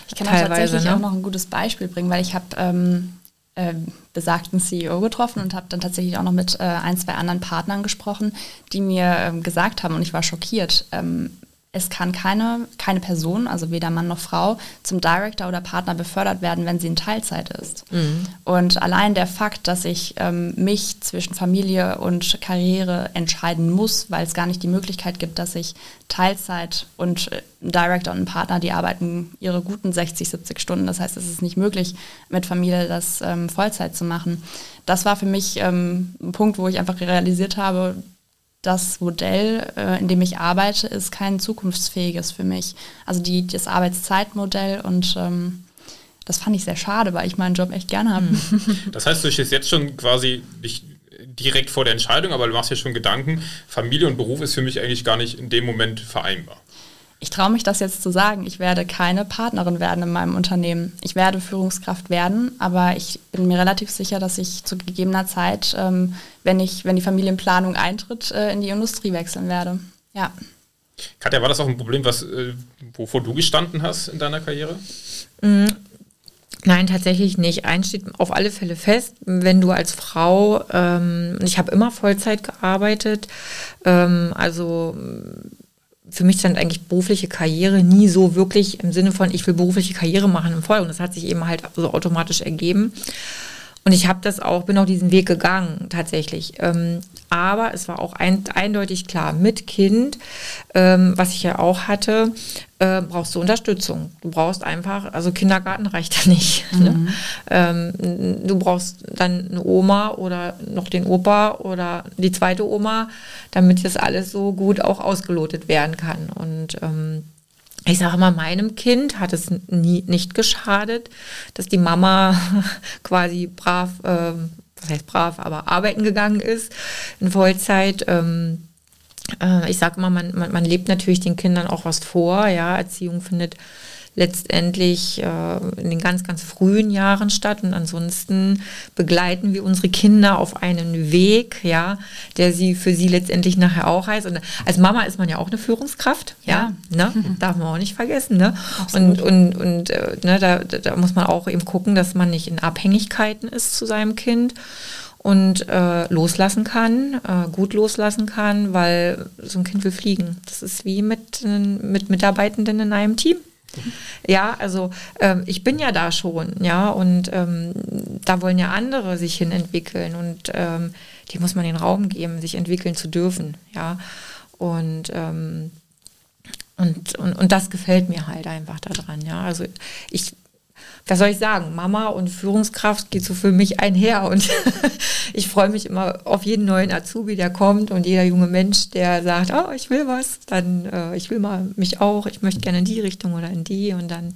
Ich kann Teilweise, tatsächlich ne? auch noch ein gutes Beispiel bringen, weil ich habe ähm, äh, besagten CEO getroffen und habe dann tatsächlich auch noch mit äh, ein, zwei anderen Partnern gesprochen, die mir ähm, gesagt haben, und ich war schockiert, ähm, es kann keine, keine Person, also weder Mann noch Frau, zum Director oder Partner befördert werden, wenn sie in Teilzeit ist. Mhm. Und allein der Fakt, dass ich ähm, mich zwischen Familie und Karriere entscheiden muss, weil es gar nicht die Möglichkeit gibt, dass ich Teilzeit und äh, ein Director und ein Partner, die arbeiten ihre guten 60, 70 Stunden. Das heißt, es ist nicht möglich, mit Familie das ähm, Vollzeit zu machen. Das war für mich ähm, ein Punkt, wo ich einfach realisiert habe, das Modell, äh, in dem ich arbeite, ist kein zukunftsfähiges für mich. Also die, das Arbeitszeitmodell und ähm, das fand ich sehr schade, weil ich meinen Job echt gerne habe. Hm. Das heißt, du stehst jetzt schon quasi nicht direkt vor der Entscheidung, aber du machst ja schon Gedanken, Familie und Beruf ist für mich eigentlich gar nicht in dem Moment vereinbar ich traue mich das jetzt zu sagen, ich werde keine Partnerin werden in meinem Unternehmen. Ich werde Führungskraft werden, aber ich bin mir relativ sicher, dass ich zu gegebener Zeit, ähm, wenn, ich, wenn die Familienplanung eintritt, äh, in die Industrie wechseln werde. Ja. Katja, war das auch ein Problem, was, äh, wovor du gestanden hast in deiner Karriere? Mhm. Nein, tatsächlich nicht. Eins steht auf alle Fälle fest, wenn du als Frau, ähm, ich habe immer Vollzeit gearbeitet, ähm, also für mich stand eigentlich berufliche Karriere nie so wirklich im Sinne von, ich will berufliche Karriere machen im Voll. Und das hat sich eben halt so automatisch ergeben. Und ich habe das auch, bin auch diesen Weg gegangen, tatsächlich. Ähm, aber es war auch ein, eindeutig klar, mit Kind, ähm, was ich ja auch hatte, äh, brauchst du Unterstützung. Du brauchst einfach, also Kindergarten reicht da nicht. Ne? Mhm. Ne? Ähm, du brauchst dann eine Oma oder noch den Opa oder die zweite Oma, damit das alles so gut auch ausgelotet werden kann. Und ähm, ich sage mal, meinem Kind hat es nie, nicht geschadet, dass die Mama quasi brav, äh, was heißt brav, aber arbeiten gegangen ist in Vollzeit. Ähm, äh, ich sage mal, man, man, man lebt natürlich den Kindern auch was vor. Ja, Erziehung findet letztendlich äh, in den ganz, ganz frühen Jahren statt. Und ansonsten begleiten wir unsere Kinder auf einen Weg, ja, der sie für sie letztendlich nachher auch heißt. Und als Mama ist man ja auch eine Führungskraft, ja, ja ne? darf man auch nicht vergessen. Ne? Und, und, und äh, ne, da, da muss man auch eben gucken, dass man nicht in Abhängigkeiten ist zu seinem Kind und äh, loslassen kann, äh, gut loslassen kann, weil so ein Kind will fliegen. Das ist wie mit, mit Mitarbeitenden in einem Team. Ja, also ähm, ich bin ja da schon, ja, und ähm, da wollen ja andere sich hin entwickeln und ähm, die muss man den Raum geben, sich entwickeln zu dürfen, ja. Und, ähm, und, und, und das gefällt mir halt einfach daran, ja. Also ich was soll ich sagen, Mama und Führungskraft geht so für mich einher und ich freue mich immer auf jeden neuen Azubi, der kommt und jeder junge Mensch, der sagt, oh, ich will was, dann äh, ich will mal mich auch, ich möchte gerne in die Richtung oder in die. Und dann,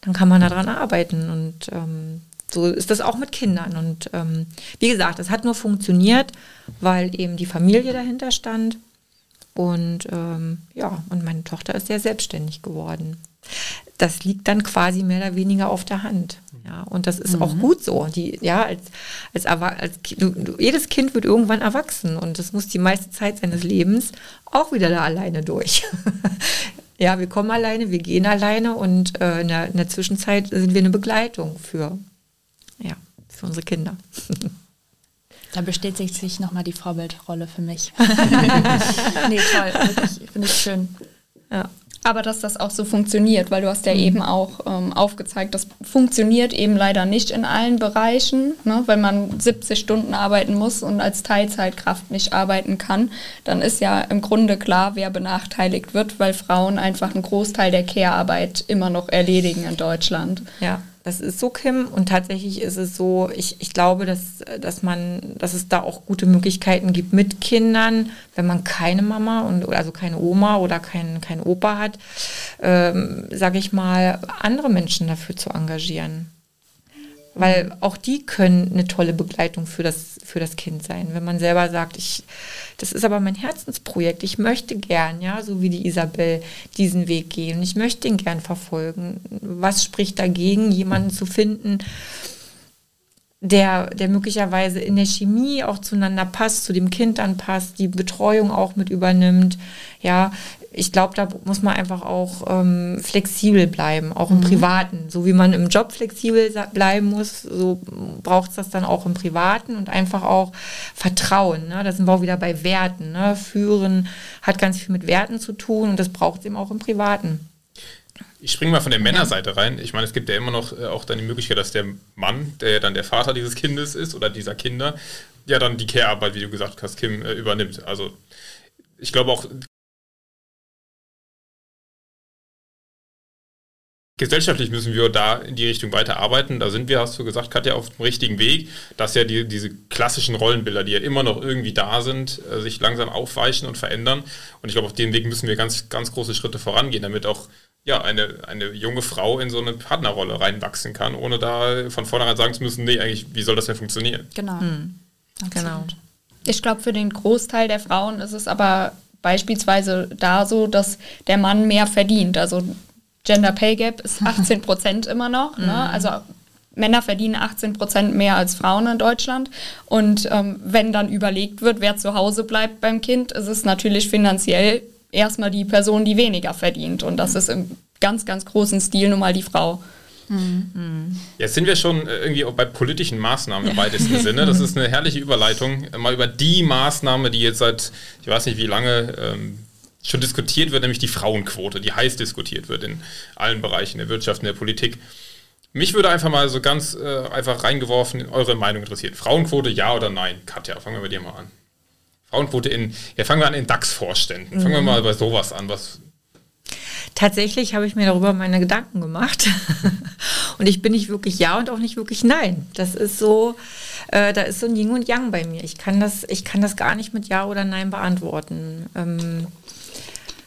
dann kann man daran arbeiten und ähm, so ist das auch mit Kindern und ähm, wie gesagt, es hat nur funktioniert, weil eben die Familie dahinter stand und ähm, ja, und meine Tochter ist sehr selbstständig geworden das liegt dann quasi mehr oder weniger auf der Hand. Ja, und das ist mhm. auch gut so. Die, ja, als, als, als du, jedes Kind wird irgendwann erwachsen und das muss die meiste Zeit seines Lebens auch wieder da alleine durch. ja, wir kommen alleine, wir gehen alleine und äh, in, der, in der Zwischenzeit sind wir eine Begleitung für, ja, für unsere Kinder. Da bestätigt sich nochmal die Vorbildrolle für mich. nee, toll, wirklich, finde ich schön. Ja. Aber dass das auch so funktioniert, weil du hast ja mhm. eben auch ähm, aufgezeigt, das funktioniert eben leider nicht in allen Bereichen, ne? weil man 70 Stunden arbeiten muss und als Teilzeitkraft nicht arbeiten kann, dann ist ja im Grunde klar, wer benachteiligt wird, weil Frauen einfach einen Großteil der Care-Arbeit immer noch erledigen in Deutschland. Ja. Das ist so, Kim. Und tatsächlich ist es so, ich, ich glaube, dass, dass man, dass es da auch gute Möglichkeiten gibt mit Kindern, wenn man keine Mama und also keine Oma oder kein, kein Opa hat, ähm, sage ich mal, andere Menschen dafür zu engagieren. Weil auch die können eine tolle Begleitung für das, für das Kind sein. Wenn man selber sagt, ich, das ist aber mein Herzensprojekt, ich möchte gern, ja, so wie die Isabel, diesen Weg gehen. Ich möchte ihn gern verfolgen. Was spricht dagegen, jemanden zu finden, der, der möglicherweise in der Chemie auch zueinander passt, zu dem Kind dann passt, die Betreuung auch mit übernimmt. Ja, ich glaube, da muss man einfach auch ähm, flexibel bleiben, auch im mhm. Privaten. So wie man im Job flexibel bleiben muss, so braucht es das dann auch im Privaten und einfach auch Vertrauen. Ne? Da sind wir auch wieder bei Werten. Ne? Führen hat ganz viel mit Werten zu tun und das braucht es eben auch im Privaten. Ich springe mal von der Männerseite rein. Ich meine, es gibt ja immer noch äh, auch dann die Möglichkeit, dass der Mann, der ja dann der Vater dieses Kindes ist oder dieser Kinder, ja dann die Care-Arbeit, wie du gesagt hast, Kim, äh, übernimmt. Also ich glaube auch, gesellschaftlich müssen wir da in die Richtung weiter arbeiten. Da sind wir, hast du gesagt, Katja, auf dem richtigen Weg, dass ja die, diese klassischen Rollenbilder, die ja immer noch irgendwie da sind, äh, sich langsam aufweichen und verändern. Und ich glaube, auf dem Weg müssen wir ganz, ganz große Schritte vorangehen, damit auch ja, eine, eine junge Frau in so eine Partnerrolle reinwachsen kann, ohne da von vornherein sagen zu müssen, nee, eigentlich, wie soll das denn funktionieren? Genau. Hm. Genau. Ich glaube, für den Großteil der Frauen ist es aber beispielsweise da so, dass der Mann mehr verdient. Also Gender Pay Gap ist 18 Prozent immer noch. Ne? Mhm. Also Männer verdienen 18 Prozent mehr als Frauen in Deutschland. Und ähm, wenn dann überlegt wird, wer zu Hause bleibt beim Kind, ist es natürlich finanziell erstmal die Person, die weniger verdient. Und das ist im ganz, ganz großen Stil nun mal die Frau. Mhm. Jetzt sind wir schon äh, irgendwie auch bei politischen Maßnahmen im weitesten Sinne. Das ist eine herrliche Überleitung. Mal über die Maßnahme, die jetzt seit, ich weiß nicht wie lange, ähm, schon diskutiert wird, nämlich die Frauenquote, die heiß diskutiert wird in allen Bereichen der Wirtschaft, und der Politik. Mich würde einfach mal so ganz äh, einfach reingeworfen eure Meinung interessieren. Frauenquote ja oder nein? Katja, fangen wir bei dir mal an. Frauenquote in, ja, fangen wir an in DAX-Vorständen. Fangen wir mhm. mal bei sowas an. Was Tatsächlich habe ich mir darüber meine Gedanken gemacht. und ich bin nicht wirklich ja und auch nicht wirklich nein. Das ist so, äh, da ist so ein Yin und Yang bei mir. Ich kann das, ich kann das gar nicht mit Ja oder Nein beantworten. Ähm,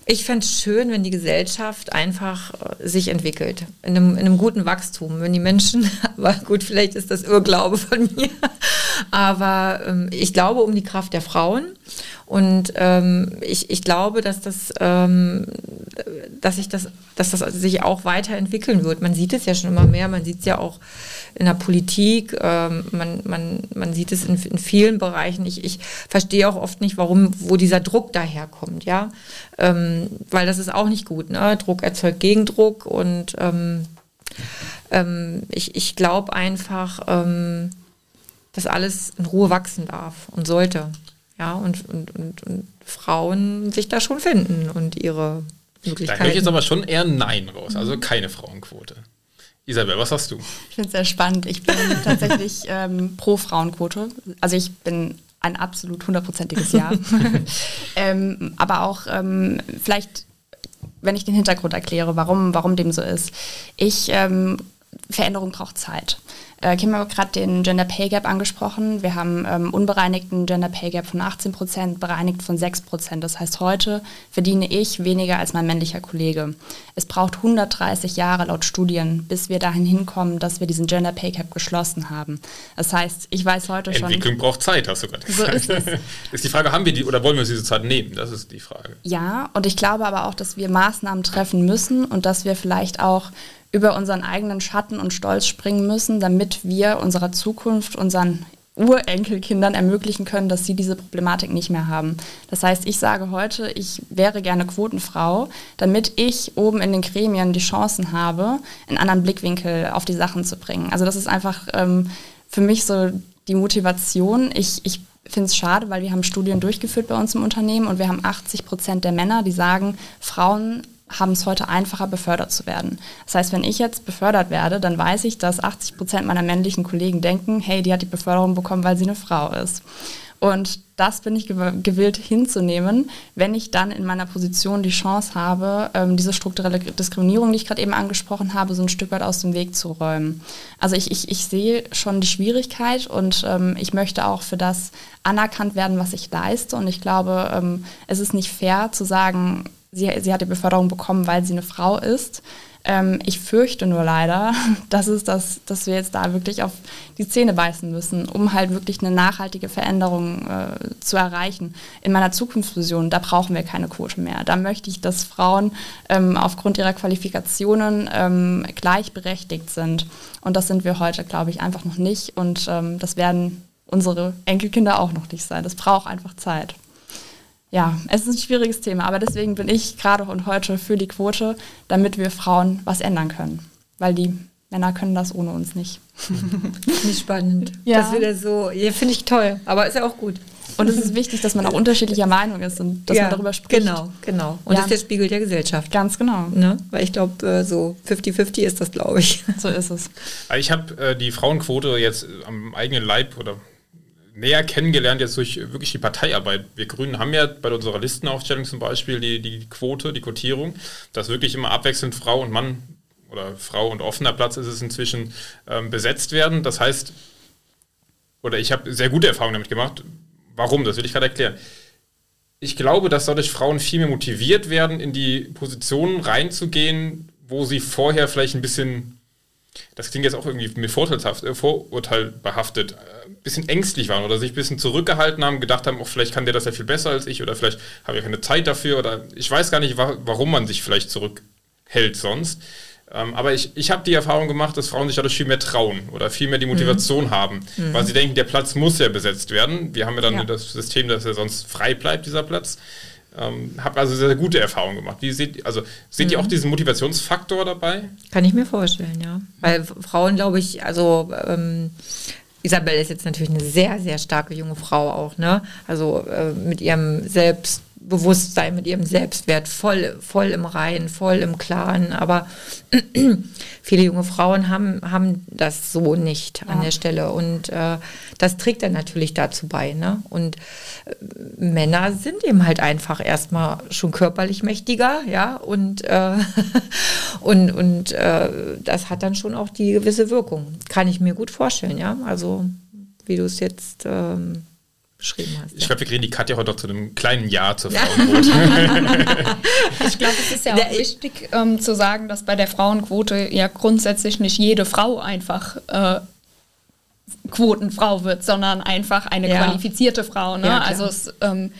ich fände es schön, wenn die Gesellschaft einfach äh, sich entwickelt, in einem, in einem, guten Wachstum. Wenn die Menschen, aber gut, vielleicht ist das Irrglaube von mir, aber ähm, ich glaube um die Kraft der Frauen und ähm, ich, ich glaube, dass das, ähm, dass sich das, dass das sich auch weiterentwickeln wird. Man sieht es ja schon immer mehr, man sieht es ja auch in der Politik, ähm, man, man, man sieht es in, in vielen Bereichen. Ich, ich verstehe auch oft nicht, warum, wo dieser Druck daherkommt, ja. Ähm, weil das ist auch nicht gut. Ne? Druck erzeugt Gegendruck und ähm, ähm, ich, ich glaube einfach, ähm, dass alles in Ruhe wachsen darf und sollte. Ja, und, und, und, und Frauen sich da schon finden und ihre Da höre ich jetzt aber schon eher Nein raus, also keine Frauenquote. Isabel, was hast du? Ich finde es sehr spannend. Ich bin tatsächlich ähm, pro Frauenquote. Also ich bin ein absolut hundertprozentiges Ja. ähm, aber auch ähm, vielleicht, wenn ich den Hintergrund erkläre, warum, warum dem so ist. Ich, ähm, Veränderung braucht Zeit. Äh, Kim hat gerade den Gender Pay Gap angesprochen. Wir haben ähm, unbereinigten Gender Pay Gap von 18 Prozent, bereinigt von 6 Prozent. Das heißt, heute verdiene ich weniger als mein männlicher Kollege. Es braucht 130 Jahre laut Studien, bis wir dahin hinkommen, dass wir diesen Gender Pay Gap geschlossen haben. Das heißt, ich weiß heute schon. Entwicklung braucht Zeit, hast du gerade gesagt. So ist, es. ist die Frage, haben wir die oder wollen wir uns diese Zeit nehmen? Das ist die Frage. Ja, und ich glaube aber auch, dass wir Maßnahmen treffen müssen und dass wir vielleicht auch über unseren eigenen Schatten und Stolz springen müssen, damit wir unserer Zukunft, unseren Urenkelkindern ermöglichen können, dass sie diese Problematik nicht mehr haben. Das heißt, ich sage heute, ich wäre gerne Quotenfrau, damit ich oben in den Gremien die Chancen habe, einen anderen Blickwinkel auf die Sachen zu bringen. Also das ist einfach ähm, für mich so die Motivation. Ich, ich finde es schade, weil wir haben Studien durchgeführt bei uns im Unternehmen und wir haben 80 Prozent der Männer, die sagen, Frauen haben es heute einfacher, befördert zu werden. Das heißt, wenn ich jetzt befördert werde, dann weiß ich, dass 80 Prozent meiner männlichen Kollegen denken, hey, die hat die Beförderung bekommen, weil sie eine Frau ist. Und das bin ich gewillt hinzunehmen, wenn ich dann in meiner Position die Chance habe, ähm, diese strukturelle Diskriminierung, die ich gerade eben angesprochen habe, so ein Stück weit aus dem Weg zu räumen. Also ich, ich, ich sehe schon die Schwierigkeit und ähm, ich möchte auch für das anerkannt werden, was ich leiste. Und ich glaube, ähm, es ist nicht fair zu sagen, sie, sie hat die Beförderung bekommen, weil sie eine Frau ist. Ähm, ich fürchte nur leider, dass, es das, dass wir jetzt da wirklich auf die Zähne beißen müssen, um halt wirklich eine nachhaltige Veränderung äh, zu erreichen. In meiner Zukunftsvision, da brauchen wir keine Quote mehr. Da möchte ich, dass Frauen ähm, aufgrund ihrer Qualifikationen ähm, gleichberechtigt sind. Und das sind wir heute, glaube ich, einfach noch nicht. Und ähm, das werden unsere Enkelkinder auch noch nicht sein. Das braucht einfach Zeit ja, es ist ein schwieriges Thema, aber deswegen bin ich gerade und heute für die Quote, damit wir Frauen was ändern können. Weil die Männer können das ohne uns nicht. Nicht spannend. Ja. Das wieder so, ja, finde ich toll, aber ist ja auch gut. Und es ist wichtig, dass man auch unterschiedlicher Meinung ist und dass ja, man darüber spricht. Genau, genau. Und ja. das ist der Spiegel der Gesellschaft. Ganz genau. Ne? Weil ich glaube, äh, so 50-50 ist das, glaube ich. So ist es. Ich habe äh, die Frauenquote jetzt am eigenen Leib oder näher kennengelernt jetzt durch wirklich die Parteiarbeit. Wir Grünen haben ja bei unserer Listenaufstellung zum Beispiel die, die Quote, die Quotierung, dass wirklich immer abwechselnd Frau und Mann oder Frau und offener Platz ist es inzwischen ähm, besetzt werden. Das heißt, oder ich habe sehr gute Erfahrungen damit gemacht. Warum? Das will ich gerade erklären. Ich glaube, dass dadurch Frauen viel mehr motiviert werden, in die Positionen reinzugehen, wo sie vorher vielleicht ein bisschen das klingt jetzt auch irgendwie mir vorteilshaft, äh, vorurteilbehaftet, äh, ein bisschen ängstlich waren oder sich ein bisschen zurückgehalten haben, gedacht haben, oh, vielleicht kann der das ja viel besser als ich oder vielleicht habe ich keine Zeit dafür oder ich weiß gar nicht, wa warum man sich vielleicht zurückhält sonst. Ähm, aber ich, ich habe die Erfahrung gemacht, dass Frauen sich dadurch viel mehr trauen oder viel mehr die Motivation mhm. haben, mhm. weil sie denken, der Platz muss ja besetzt werden. Wir haben ja dann ja. das System, dass er sonst frei bleibt, dieser Platz. Ähm, habe also sehr, sehr gute Erfahrungen gemacht. Wie seht, also, seht mhm. ihr auch diesen Motivationsfaktor dabei? Kann ich mir vorstellen, ja. Weil Frauen, glaube ich, also ähm, Isabel ist jetzt natürlich eine sehr, sehr starke junge Frau auch, ne? Also äh, mit ihrem Selbstbewusstsein, mit ihrem Selbstwert voll, voll im Reinen, voll im Klaren. Aber viele junge Frauen haben, haben das so nicht ja. an der Stelle. Und äh, das trägt dann natürlich dazu bei. Ne? Und äh, Männer sind eben halt einfach erstmal schon körperlich mächtiger, ja, und, äh, und, und äh, das hat dann schon auch die gewisse Wirkung. Kann ich mir gut vorstellen, ja. Also wie du es jetzt ähm, beschrieben hast. Ich ja. glaube, wir kriegen die Katja heute noch zu einem kleinen Ja zur Frauenquote. ich glaube, es ist ja auch wichtig ähm, zu sagen, dass bei der Frauenquote ja grundsätzlich nicht jede Frau einfach äh, Quotenfrau wird, sondern einfach eine ja. qualifizierte Frau. Ne? Ja, also es ähm,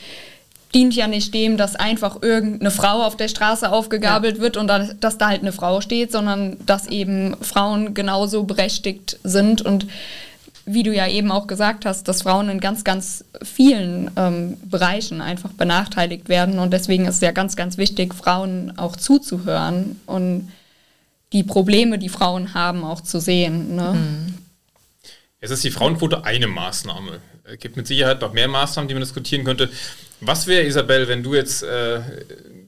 dient ja nicht dem, dass einfach irgendeine Frau auf der Straße aufgegabelt ja. wird und dann, dass da halt eine Frau steht, sondern dass eben Frauen genauso berechtigt sind und wie du ja eben auch gesagt hast, dass Frauen in ganz, ganz vielen ähm, Bereichen einfach benachteiligt werden. Und deswegen ist es ja ganz, ganz wichtig, Frauen auch zuzuhören und die Probleme, die Frauen haben, auch zu sehen. Ne? Mhm. Es ist die Frauenquote eine Maßnahme. Es gibt mit Sicherheit noch mehr Maßnahmen, die man diskutieren könnte. Was wäre, Isabel, wenn du jetzt äh,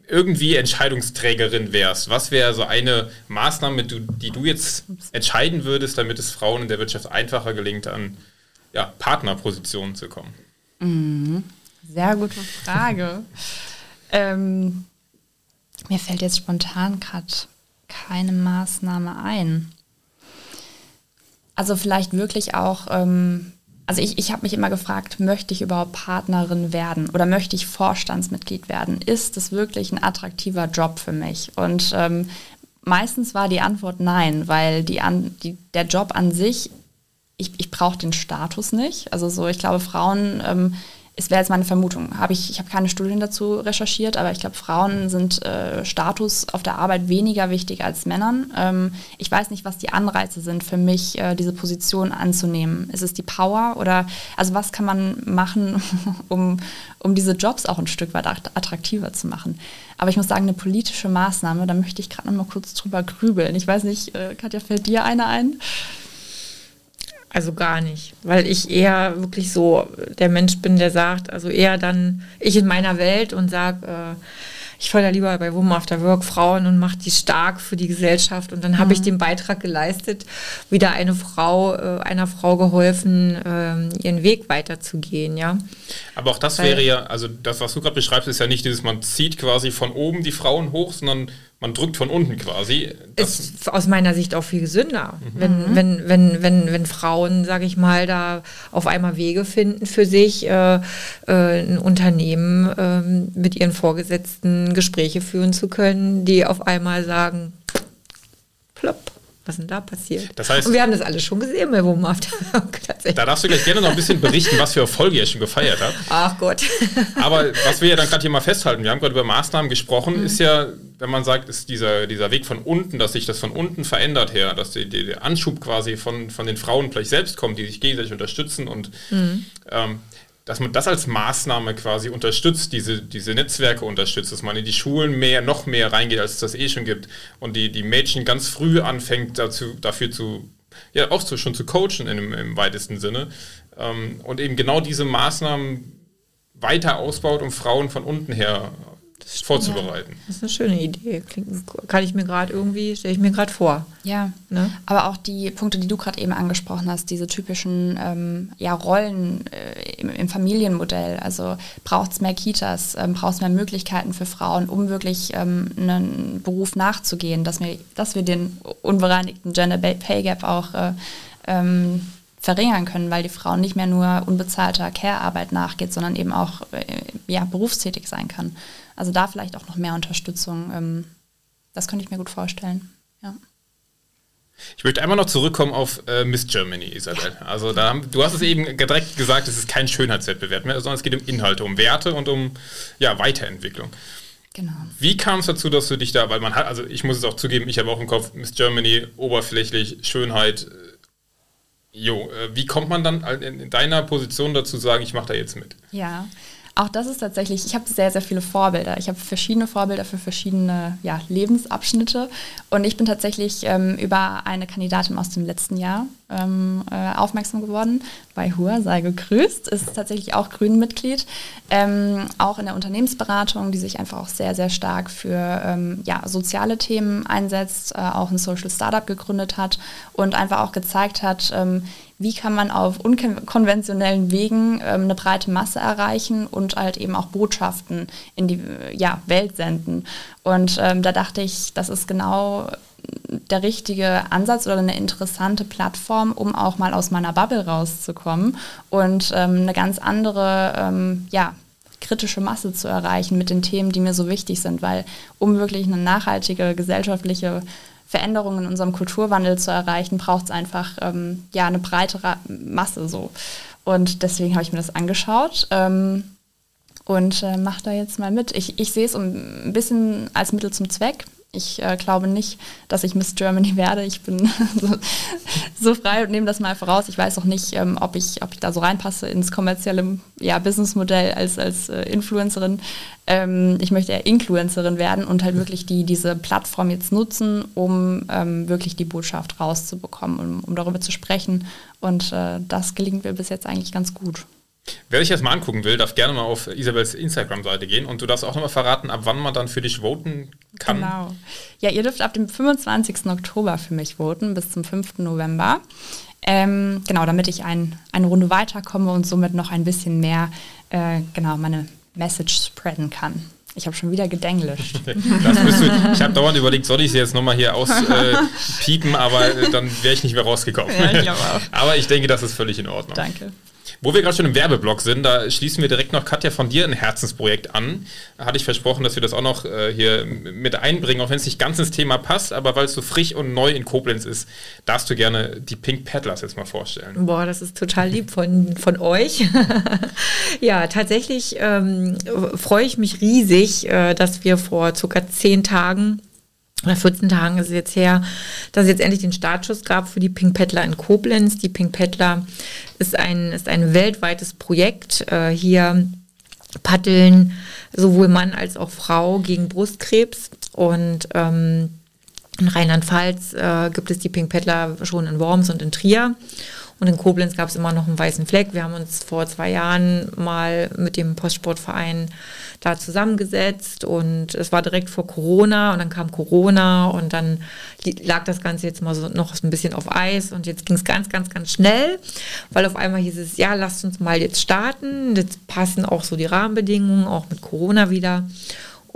irgendwie Entscheidungsträgerin wärst? Was wäre so eine Maßnahme, die du jetzt entscheiden würdest, damit es Frauen in der Wirtschaft einfacher gelingt, an ja, Partnerpositionen zu kommen? Mhm. Sehr gute Frage. ähm, mir fällt jetzt spontan gerade keine Maßnahme ein. Also vielleicht wirklich auch, ähm, also ich, ich habe mich immer gefragt, möchte ich überhaupt Partnerin werden oder möchte ich Vorstandsmitglied werden? Ist das wirklich ein attraktiver Job für mich? Und ähm, meistens war die Antwort nein, weil die an, die, der Job an sich, ich, ich brauche den Status nicht. Also so, ich glaube, Frauen ähm, es wäre jetzt meine Vermutung. Hab ich ich habe keine Studien dazu recherchiert, aber ich glaube, Frauen sind äh, Status auf der Arbeit weniger wichtig als Männern. Ähm, ich weiß nicht, was die Anreize sind für mich, äh, diese Position anzunehmen. Ist es die Power oder also was kann man machen, um, um diese Jobs auch ein Stück weit attraktiver zu machen? Aber ich muss sagen, eine politische Maßnahme, da möchte ich gerade noch mal kurz drüber grübeln. Ich weiß nicht, äh, Katja, fällt dir eine ein? Also gar nicht, weil ich eher wirklich so der Mensch bin, der sagt, also eher dann ich in meiner Welt und sage, äh, ich fördere lieber bei Women After Work Frauen und mache die stark für die Gesellschaft. Und dann mhm. habe ich den Beitrag geleistet, wieder eine Frau, äh, einer Frau geholfen, äh, ihren Weg weiterzugehen, ja. Aber auch das Weil, wäre ja, also das, was du gerade beschreibst, ist ja nicht dieses, man zieht quasi von oben die Frauen hoch, sondern man drückt von unten quasi. ist aus meiner Sicht auch viel gesünder, mhm. wenn, wenn, wenn, wenn, wenn Frauen, sage ich mal, da auf einmal Wege finden für sich, äh, äh, ein Unternehmen äh, mit ihren Vorgesetzten Gespräche führen zu können, die auf einmal sagen, plopp, was denn da passiert? Das heißt, und wir haben das alles schon gesehen bei Wohnmaft. da darfst du gleich gerne noch ein bisschen berichten, was für Erfolge ihr schon gefeiert habt. Ach Gott. Aber was wir ja dann gerade hier mal festhalten, wir haben gerade über Maßnahmen gesprochen, mhm. ist ja, wenn man sagt, ist dieser, dieser Weg von unten, dass sich das von unten verändert her, dass die, die, der Anschub quasi von, von den Frauen vielleicht selbst kommt, die sich gegenseitig unterstützen und mhm. ähm, dass man das als Maßnahme quasi unterstützt, diese, diese Netzwerke unterstützt, dass man in die Schulen mehr, noch mehr reingeht, als es das eh schon gibt. Und die, die Mädchen ganz früh anfängt, dazu, dafür zu, ja, auch zu, schon zu coachen im, im weitesten Sinne. Ähm, und eben genau diese Maßnahmen weiter ausbaut, um Frauen von unten her vorzubereiten. Ja, das ist eine schöne Idee. Klingt, kann ich mir gerade irgendwie, stelle ich mir gerade vor. Ja, ne? aber auch die Punkte, die du gerade eben angesprochen hast, diese typischen ähm, ja, Rollen äh, im, im, Familienmodell. Also braucht es mehr Kitas, ähm, braucht es mehr Möglichkeiten für Frauen, um wirklich ähm, einen Beruf nachzugehen, dass wir, dass wir den unbereinigten Gender Pay Gap auch äh, ähm, verringern können, weil die Frau nicht mehr nur unbezahlter Care-Arbeit nachgeht, sondern eben auch äh, ja, berufstätig sein kann. Also da vielleicht auch noch mehr Unterstützung. Ähm, das könnte ich mir gut vorstellen. Ja. Ich möchte einmal noch zurückkommen auf äh, Miss Germany, Isabel. Also da haben, du hast es eben direkt gesagt, es ist kein Schönheitswettbewerb mehr, sondern es geht um Inhalte, um Werte und um ja, Weiterentwicklung. Genau. Wie kam es dazu, dass du dich da, weil man hat, also ich muss es auch zugeben, ich habe auch im Kopf Miss Germany, oberflächlich, Schönheit. Äh, jo, äh, wie kommt man dann in deiner Position dazu sagen, ich mache da jetzt mit? Ja, auch das ist tatsächlich, ich habe sehr, sehr viele Vorbilder. Ich habe verschiedene Vorbilder für verschiedene ja, Lebensabschnitte. Und ich bin tatsächlich ähm, über eine Kandidatin aus dem letzten Jahr ähm, äh, aufmerksam geworden. Bei Hur, sei gegrüßt, ist tatsächlich auch Grünen-Mitglied. Ähm, auch in der Unternehmensberatung, die sich einfach auch sehr, sehr stark für ähm, ja, soziale Themen einsetzt, äh, auch ein Social Startup gegründet hat und einfach auch gezeigt hat, ähm, wie kann man auf unkonventionellen Wegen ähm, eine breite Masse erreichen und halt eben auch Botschaften in die ja, Welt senden. Und ähm, da dachte ich, das ist genau der richtige Ansatz oder eine interessante Plattform, um auch mal aus meiner Bubble rauszukommen und ähm, eine ganz andere, ähm, ja, kritische Masse zu erreichen mit den Themen, die mir so wichtig sind, weil um wirklich eine nachhaltige gesellschaftliche Veränderungen in unserem Kulturwandel zu erreichen, braucht es einfach ähm, ja, eine breitere Masse so. Und deswegen habe ich mir das angeschaut ähm, und äh, mache da jetzt mal mit. Ich, ich sehe es ein bisschen als Mittel zum Zweck. Ich äh, glaube nicht, dass ich Miss Germany werde. Ich bin so, so, frei und nehme das mal voraus. Ich weiß auch nicht, ähm, ob, ich, ob ich da so reinpasse ins kommerzielle ja, Businessmodell als, als äh, Influencerin. Ähm, ich möchte eher Influencerin werden und halt wirklich die, diese Plattform jetzt nutzen, um ähm, wirklich die Botschaft rauszubekommen, um, um darüber zu sprechen. Und äh, das gelingt mir bis jetzt eigentlich ganz gut. Wer sich das mal angucken will, darf gerne mal auf Isabels Instagram-Seite gehen und du darfst auch nochmal verraten, ab wann man dann für dich voten kann. Genau. Ja, ihr dürft ab dem 25. Oktober für mich voten bis zum 5. November. Ähm, genau, damit ich ein, eine Runde weiterkomme und somit noch ein bisschen mehr äh, genau meine Message spreaden kann. Ich habe schon wieder gedenglischt. du, ich habe dauernd überlegt, soll ich sie jetzt nochmal hier auspiepen, äh, aber äh, dann wäre ich nicht mehr rausgekommen. Ja, ich aber ich denke, das ist völlig in Ordnung. Danke. Wo wir gerade schon im Werbeblock sind, da schließen wir direkt noch, Katja, von dir ein Herzensprojekt an. Hatte ich versprochen, dass wir das auch noch äh, hier mit einbringen, auch wenn es nicht ganz ins Thema passt, aber weil es so frisch und neu in Koblenz ist, darfst du gerne die Pink Paddlers jetzt mal vorstellen. Boah, das ist total lieb von, von euch. ja, tatsächlich ähm, freue ich mich riesig, äh, dass wir vor circa zehn Tagen oder 14 Tagen ist es jetzt her, dass es jetzt endlich den Startschuss gab für die Pink Paddler in Koblenz. Die Pink Paddler ist ein, ist ein weltweites Projekt. Äh, hier paddeln sowohl Mann als auch Frau gegen Brustkrebs. Und ähm, in Rheinland-Pfalz äh, gibt es die Pink Paddler schon in Worms und in Trier. Und in Koblenz gab es immer noch einen weißen Fleck. Wir haben uns vor zwei Jahren mal mit dem Postsportverein da zusammengesetzt und es war direkt vor Corona und dann kam Corona und dann lag das Ganze jetzt mal so noch ein bisschen auf Eis und jetzt ging es ganz, ganz, ganz schnell, weil auf einmal hieß es, ja, lasst uns mal jetzt starten. Jetzt passen auch so die Rahmenbedingungen, auch mit Corona wieder.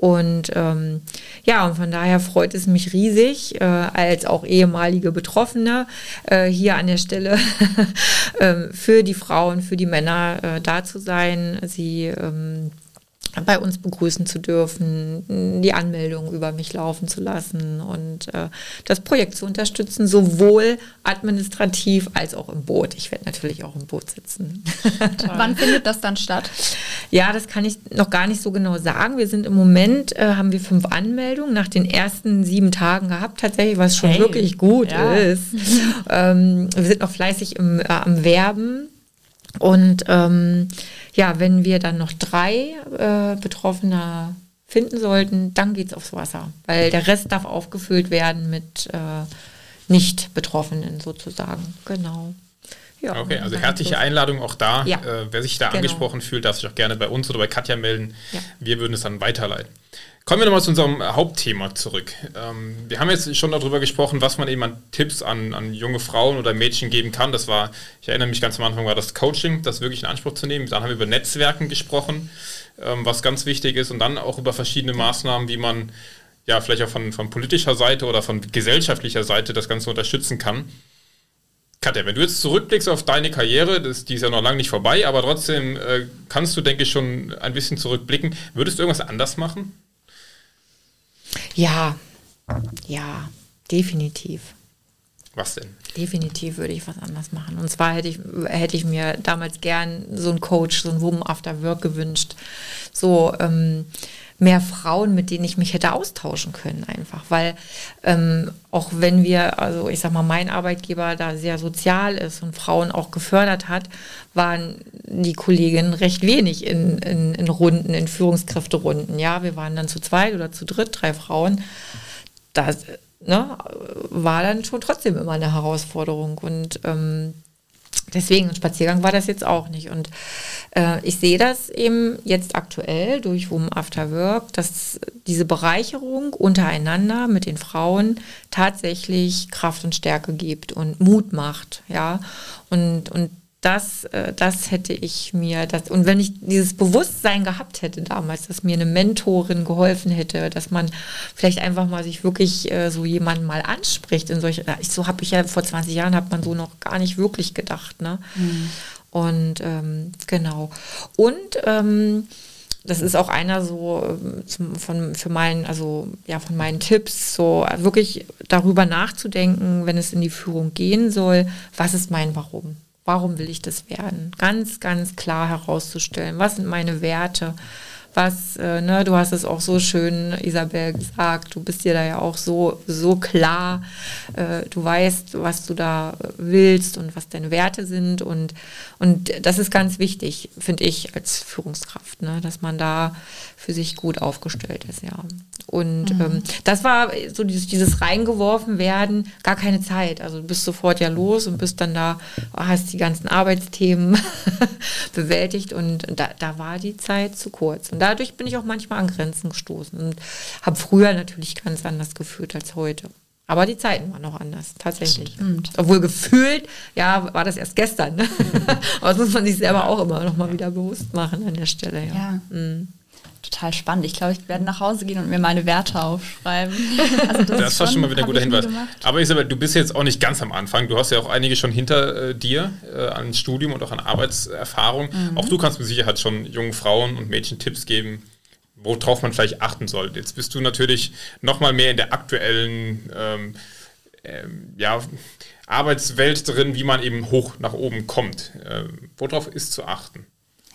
Und ähm, ja, und von daher freut es mich riesig, äh, als auch ehemalige Betroffene äh, hier an der Stelle äh, für die Frauen, für die Männer äh, da zu sein, sie ähm, bei uns begrüßen zu dürfen, die Anmeldung über mich laufen zu lassen und äh, das Projekt zu unterstützen, sowohl administrativ als auch im Boot. Ich werde natürlich auch im Boot sitzen. Wann findet das dann statt? Ja, das kann ich noch gar nicht so genau sagen. Wir sind im Moment, äh, haben wir fünf Anmeldungen nach den ersten sieben Tagen gehabt, tatsächlich, was schon hey, wirklich gut ja. ist. ähm, wir sind noch fleißig im, äh, am Werben und ähm, ja, wenn wir dann noch drei äh, Betroffene finden sollten, dann geht es aufs Wasser, weil der Rest darf aufgefüllt werden mit äh, Nicht-Betroffenen sozusagen. Genau. Ja, okay, also herzliche Einladung auch da. Ja. Äh, wer sich da genau. angesprochen fühlt, darf sich auch gerne bei uns oder bei Katja melden. Ja. Wir würden es dann weiterleiten. Kommen wir nochmal zu unserem Hauptthema zurück. Ähm, wir haben jetzt schon darüber gesprochen, was man eben an Tipps an, an junge Frauen oder Mädchen geben kann. Das war, ich erinnere mich ganz am Anfang, war das Coaching, das wirklich in Anspruch zu nehmen. Dann haben wir über Netzwerken gesprochen, ähm, was ganz wichtig ist. Und dann auch über verschiedene Maßnahmen, wie man ja vielleicht auch von, von politischer Seite oder von gesellschaftlicher Seite das Ganze unterstützen kann. Katja, wenn du jetzt zurückblickst auf deine Karriere, das, die ist ja noch lange nicht vorbei, aber trotzdem äh, kannst du, denke ich, schon ein bisschen zurückblicken. Würdest du irgendwas anders machen? Ja, ja, definitiv. Was denn? Definitiv würde ich was anders machen. Und zwar hätte ich, hätte ich mir damals gern so einen Coach, so einen Woman After Work gewünscht. So, ähm, mehr Frauen, mit denen ich mich hätte austauschen können, einfach. Weil ähm, auch wenn wir, also ich sag mal, mein Arbeitgeber da sehr sozial ist und Frauen auch gefördert hat, waren die Kolleginnen recht wenig in, in, in Runden, in Führungskräfterunden. Ja, wir waren dann zu zweit oder zu dritt, drei Frauen. Das ne, war dann schon trotzdem immer eine Herausforderung. Und ähm, Deswegen, ein Spaziergang war das jetzt auch nicht. Und äh, ich sehe das eben jetzt aktuell durch Women After Work, dass diese Bereicherung untereinander mit den Frauen tatsächlich Kraft und Stärke gibt und Mut macht. Ja, und, und das, äh, das hätte ich mir, das, und wenn ich dieses Bewusstsein gehabt hätte damals, dass mir eine Mentorin geholfen hätte, dass man vielleicht einfach mal sich wirklich äh, so jemanden mal anspricht in solche, so habe ich ja vor 20 Jahren hat man so noch gar nicht wirklich gedacht, ne? Mhm. Und ähm, genau. Und ähm, das ist auch einer so ähm, zum, von für meinen, also ja, von meinen Tipps, so wirklich darüber nachzudenken, wenn es in die Führung gehen soll, was ist mein Warum? Warum will ich das werden? Ganz, ganz klar herauszustellen, was sind meine Werte, was, äh, ne, du hast es auch so schön, Isabel, gesagt, du bist dir da ja auch so, so klar, äh, du weißt, was du da willst und was deine Werte sind und, und das ist ganz wichtig, finde ich, als Führungskraft, ne, dass man da für sich gut aufgestellt ist, ja. Und mhm. ähm, das war so dieses, dieses reingeworfen werden, gar keine Zeit. Also du bist sofort ja los und bist dann da, hast die ganzen Arbeitsthemen bewältigt und da, da war die Zeit zu kurz. Und dadurch bin ich auch manchmal an Grenzen gestoßen und habe früher natürlich ganz anders geführt als heute. Aber die Zeiten waren noch anders, tatsächlich. Stimmt. Obwohl gefühlt, ja, war das erst gestern. Ne? Aber das muss man sich selber auch immer noch mal wieder bewusst machen an der Stelle. Ja. ja. Mhm total spannend. Ich glaube, ich werde nach Hause gehen und mir meine Werte aufschreiben. Also das, das war schon mal wieder ein guter Hinweis. Aber Isabel, du bist jetzt auch nicht ganz am Anfang. Du hast ja auch einige schon hinter äh, dir äh, an Studium und auch an Arbeitserfahrung. Mhm. Auch du kannst mit Sicherheit schon jungen Frauen und Mädchen Tipps geben, worauf man vielleicht achten sollte. Jetzt bist du natürlich noch mal mehr in der aktuellen ähm, ähm, ja, Arbeitswelt drin, wie man eben hoch nach oben kommt. Ähm, worauf ist zu achten?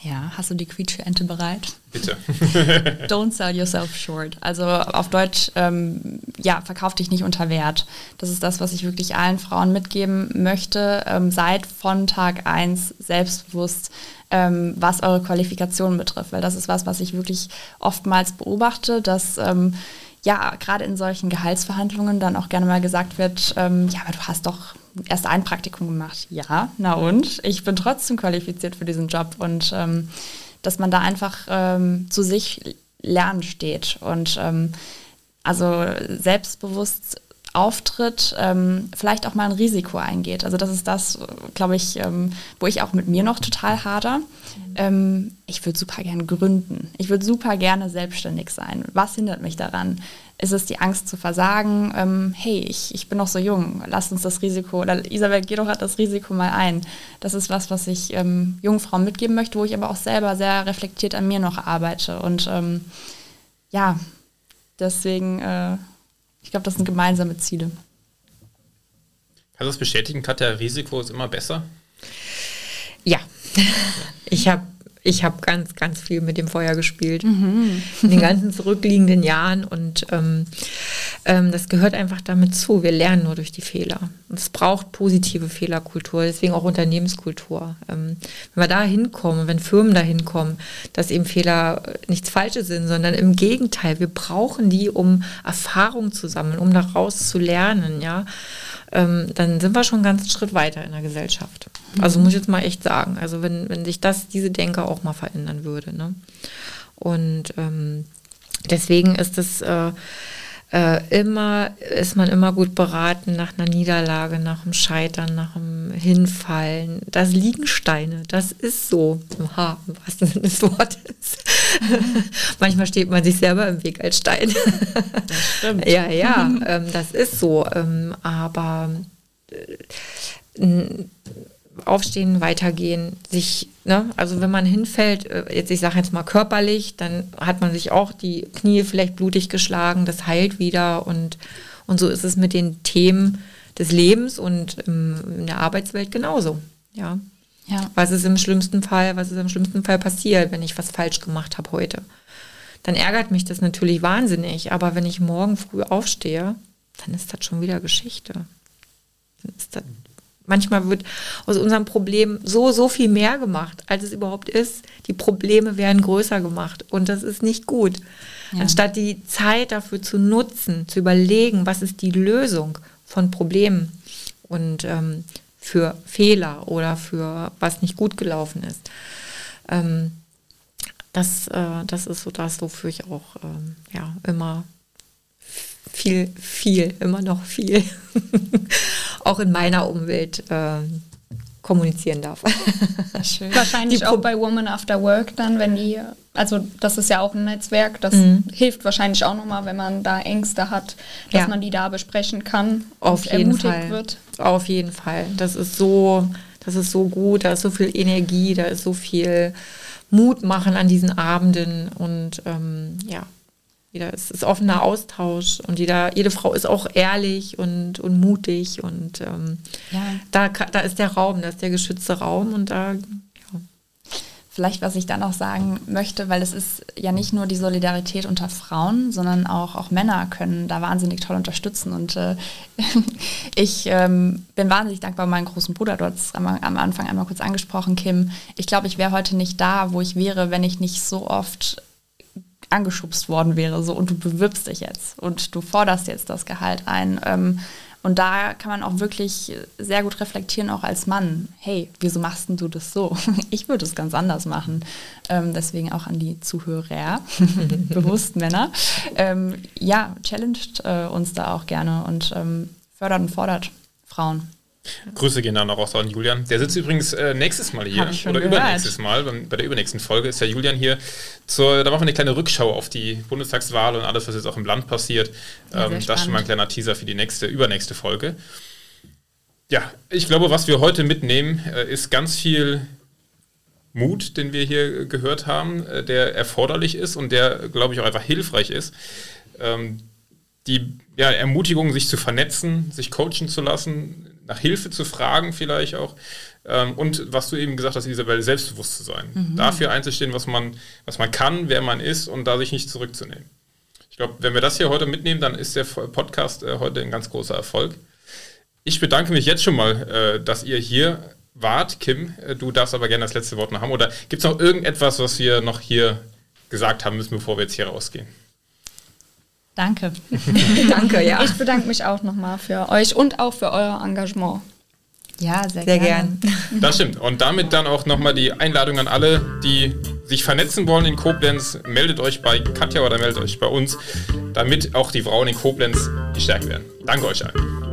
Ja, hast du die Quietsche-Ente bereit? Bitte. Don't sell yourself short. Also auf Deutsch, ähm, ja, verkauf dich nicht unter Wert. Das ist das, was ich wirklich allen Frauen mitgeben möchte. Ähm, seid von Tag 1 selbstbewusst, ähm, was eure Qualifikation betrifft. Weil das ist was, was ich wirklich oftmals beobachte, dass ähm, ja, gerade in solchen Gehaltsverhandlungen dann auch gerne mal gesagt wird, ähm, ja, aber du hast doch erst ein Praktikum gemacht. Ja, na und? Ich bin trotzdem qualifiziert für diesen Job und ähm, dass man da einfach ähm, zu sich lernen steht und ähm, also selbstbewusst auftritt, ähm, vielleicht auch mal ein Risiko eingeht. Also das ist das, glaube ich, ähm, wo ich auch mit mir noch total hader. Ähm, ich würde super gerne gründen. Ich würde super gerne selbstständig sein. Was hindert mich daran? Ist es die Angst zu versagen? Ähm, hey, ich, ich bin noch so jung, lasst uns das Risiko, oder Isabel geh doch hat das Risiko mal ein. Das ist was, was ich ähm, jungen Frauen mitgeben möchte, wo ich aber auch selber sehr reflektiert an mir noch arbeite. Und ähm, ja, deswegen, äh, ich glaube, das sind gemeinsame Ziele. Kannst du das bestätigen, Katja, Risiko ist immer besser? Ja, ich habe ich habe ganz, ganz viel mit dem Feuer gespielt. Mhm. In den ganzen zurückliegenden Jahren. Und ähm, ähm, das gehört einfach damit zu. Wir lernen nur durch die Fehler. Und es braucht positive Fehlerkultur, deswegen auch Unternehmenskultur. Ähm, wenn wir da hinkommen, wenn Firmen da hinkommen, dass eben Fehler nichts Falsches sind, sondern im Gegenteil, wir brauchen die, um Erfahrung zu sammeln, um daraus zu lernen, ja ähm, dann sind wir schon einen ganzen Schritt weiter in der Gesellschaft. Also muss ich jetzt mal echt sagen. Also wenn, wenn sich das, diese Denke auch mal verändern würde. Ne? Und ähm, deswegen ist es äh, äh, immer, ist man immer gut beraten nach einer Niederlage, nach einem Scheitern, nach einem Hinfallen. Das liegen Steine, das ist so. Ha, was denn des Wortes. Manchmal steht man sich selber im Weg als Stein. Das stimmt. ja, ja, ähm, das ist so. Ähm, aber äh, aufstehen, weitergehen, sich, ne, also wenn man hinfällt, äh, jetzt ich sage jetzt mal körperlich, dann hat man sich auch die Knie vielleicht blutig geschlagen, das heilt wieder und, und so ist es mit den Themen des Lebens und in der Arbeitswelt genauso. Ja. ja. Was ist im schlimmsten Fall, was ist im schlimmsten Fall passiert, wenn ich was falsch gemacht habe heute? Dann ärgert mich das natürlich wahnsinnig, aber wenn ich morgen früh aufstehe, dann ist das schon wieder Geschichte. Dann ist das Manchmal wird aus unserem Problem so, so viel mehr gemacht, als es überhaupt ist. Die Probleme werden größer gemacht und das ist nicht gut. Ja. Anstatt die Zeit dafür zu nutzen, zu überlegen, was ist die Lösung von Problemen und ähm, für Fehler oder für was nicht gut gelaufen ist. Ähm, das, äh, das ist so das, wofür ich auch ähm, ja, immer viel, viel, immer noch viel, auch in meiner Umwelt äh, kommunizieren darf. Schön. Wahrscheinlich auch bei Woman After Work dann, wenn die, also das ist ja auch ein Netzwerk, das mhm. hilft wahrscheinlich auch nochmal, wenn man da Ängste hat, dass ja. man die da besprechen kann Auf und jeden ermutigt Fall. wird. Auf jeden Fall. Das ist so, das ist so gut, da ist so viel Energie, da ist so viel Mut machen an diesen Abenden und ähm, ja, jeder ist, ist offener Austausch und jeder, jede Frau ist auch ehrlich und, und mutig und ähm, ja. da, da ist der Raum, da ist der geschützte Raum und da Vielleicht, was ich dann noch sagen möchte, weil es ist ja nicht nur die Solidarität unter Frauen, sondern auch, auch Männer können da wahnsinnig toll unterstützen. Und äh, ich ähm, bin wahnsinnig dankbar meinem großen Bruder. Du hast es am, am Anfang einmal kurz angesprochen, Kim. Ich glaube, ich wäre heute nicht da, wo ich wäre, wenn ich nicht so oft angeschubst worden wäre. So, und du bewirbst dich jetzt und du forderst jetzt das Gehalt ein. Ähm, und da kann man auch wirklich sehr gut reflektieren, auch als Mann. Hey, wieso machst du das so? Ich würde es ganz anders machen. Ähm, deswegen auch an die Zuhörer, bewusst Männer. Ähm, ja, challenged äh, uns da auch gerne und ähm, fördert und fordert Frauen. Grüße gehen dann auch raus an Julian. Der sitzt übrigens äh, nächstes Mal hier oder gehört. übernächstes Mal. Bei der übernächsten Folge ist ja Julian hier. Zur, da machen wir eine kleine Rückschau auf die Bundestagswahl und alles, was jetzt auch im Land passiert. Ja, ähm, das ist schon mal ein kleiner Teaser für die nächste, übernächste Folge. Ja, ich glaube, was wir heute mitnehmen, äh, ist ganz viel Mut, den wir hier gehört haben, äh, der erforderlich ist und der, glaube ich, auch einfach hilfreich ist. Ähm, die ja, Ermutigung, sich zu vernetzen, sich coachen zu lassen, nach Hilfe zu fragen vielleicht auch. Ähm, und was du eben gesagt hast, Isabel, selbstbewusst zu sein. Mhm. Dafür einzustehen, was man, was man kann, wer man ist und da sich nicht zurückzunehmen. Ich glaube, wenn wir das hier heute mitnehmen, dann ist der Podcast äh, heute ein ganz großer Erfolg. Ich bedanke mich jetzt schon mal, äh, dass ihr hier wart. Kim, äh, du darfst aber gerne das letzte Wort noch haben. Oder gibt es noch irgendetwas, was wir noch hier gesagt haben müssen, bevor wir jetzt hier rausgehen? Danke. Danke, ja. Ich bedanke mich auch nochmal für euch und auch für euer Engagement. Ja, sehr, sehr gern. Das stimmt. Und damit dann auch nochmal die Einladung an alle, die sich vernetzen wollen in Koblenz. Meldet euch bei Katja oder meldet euch bei uns, damit auch die Frauen in Koblenz gestärkt werden. Danke euch allen.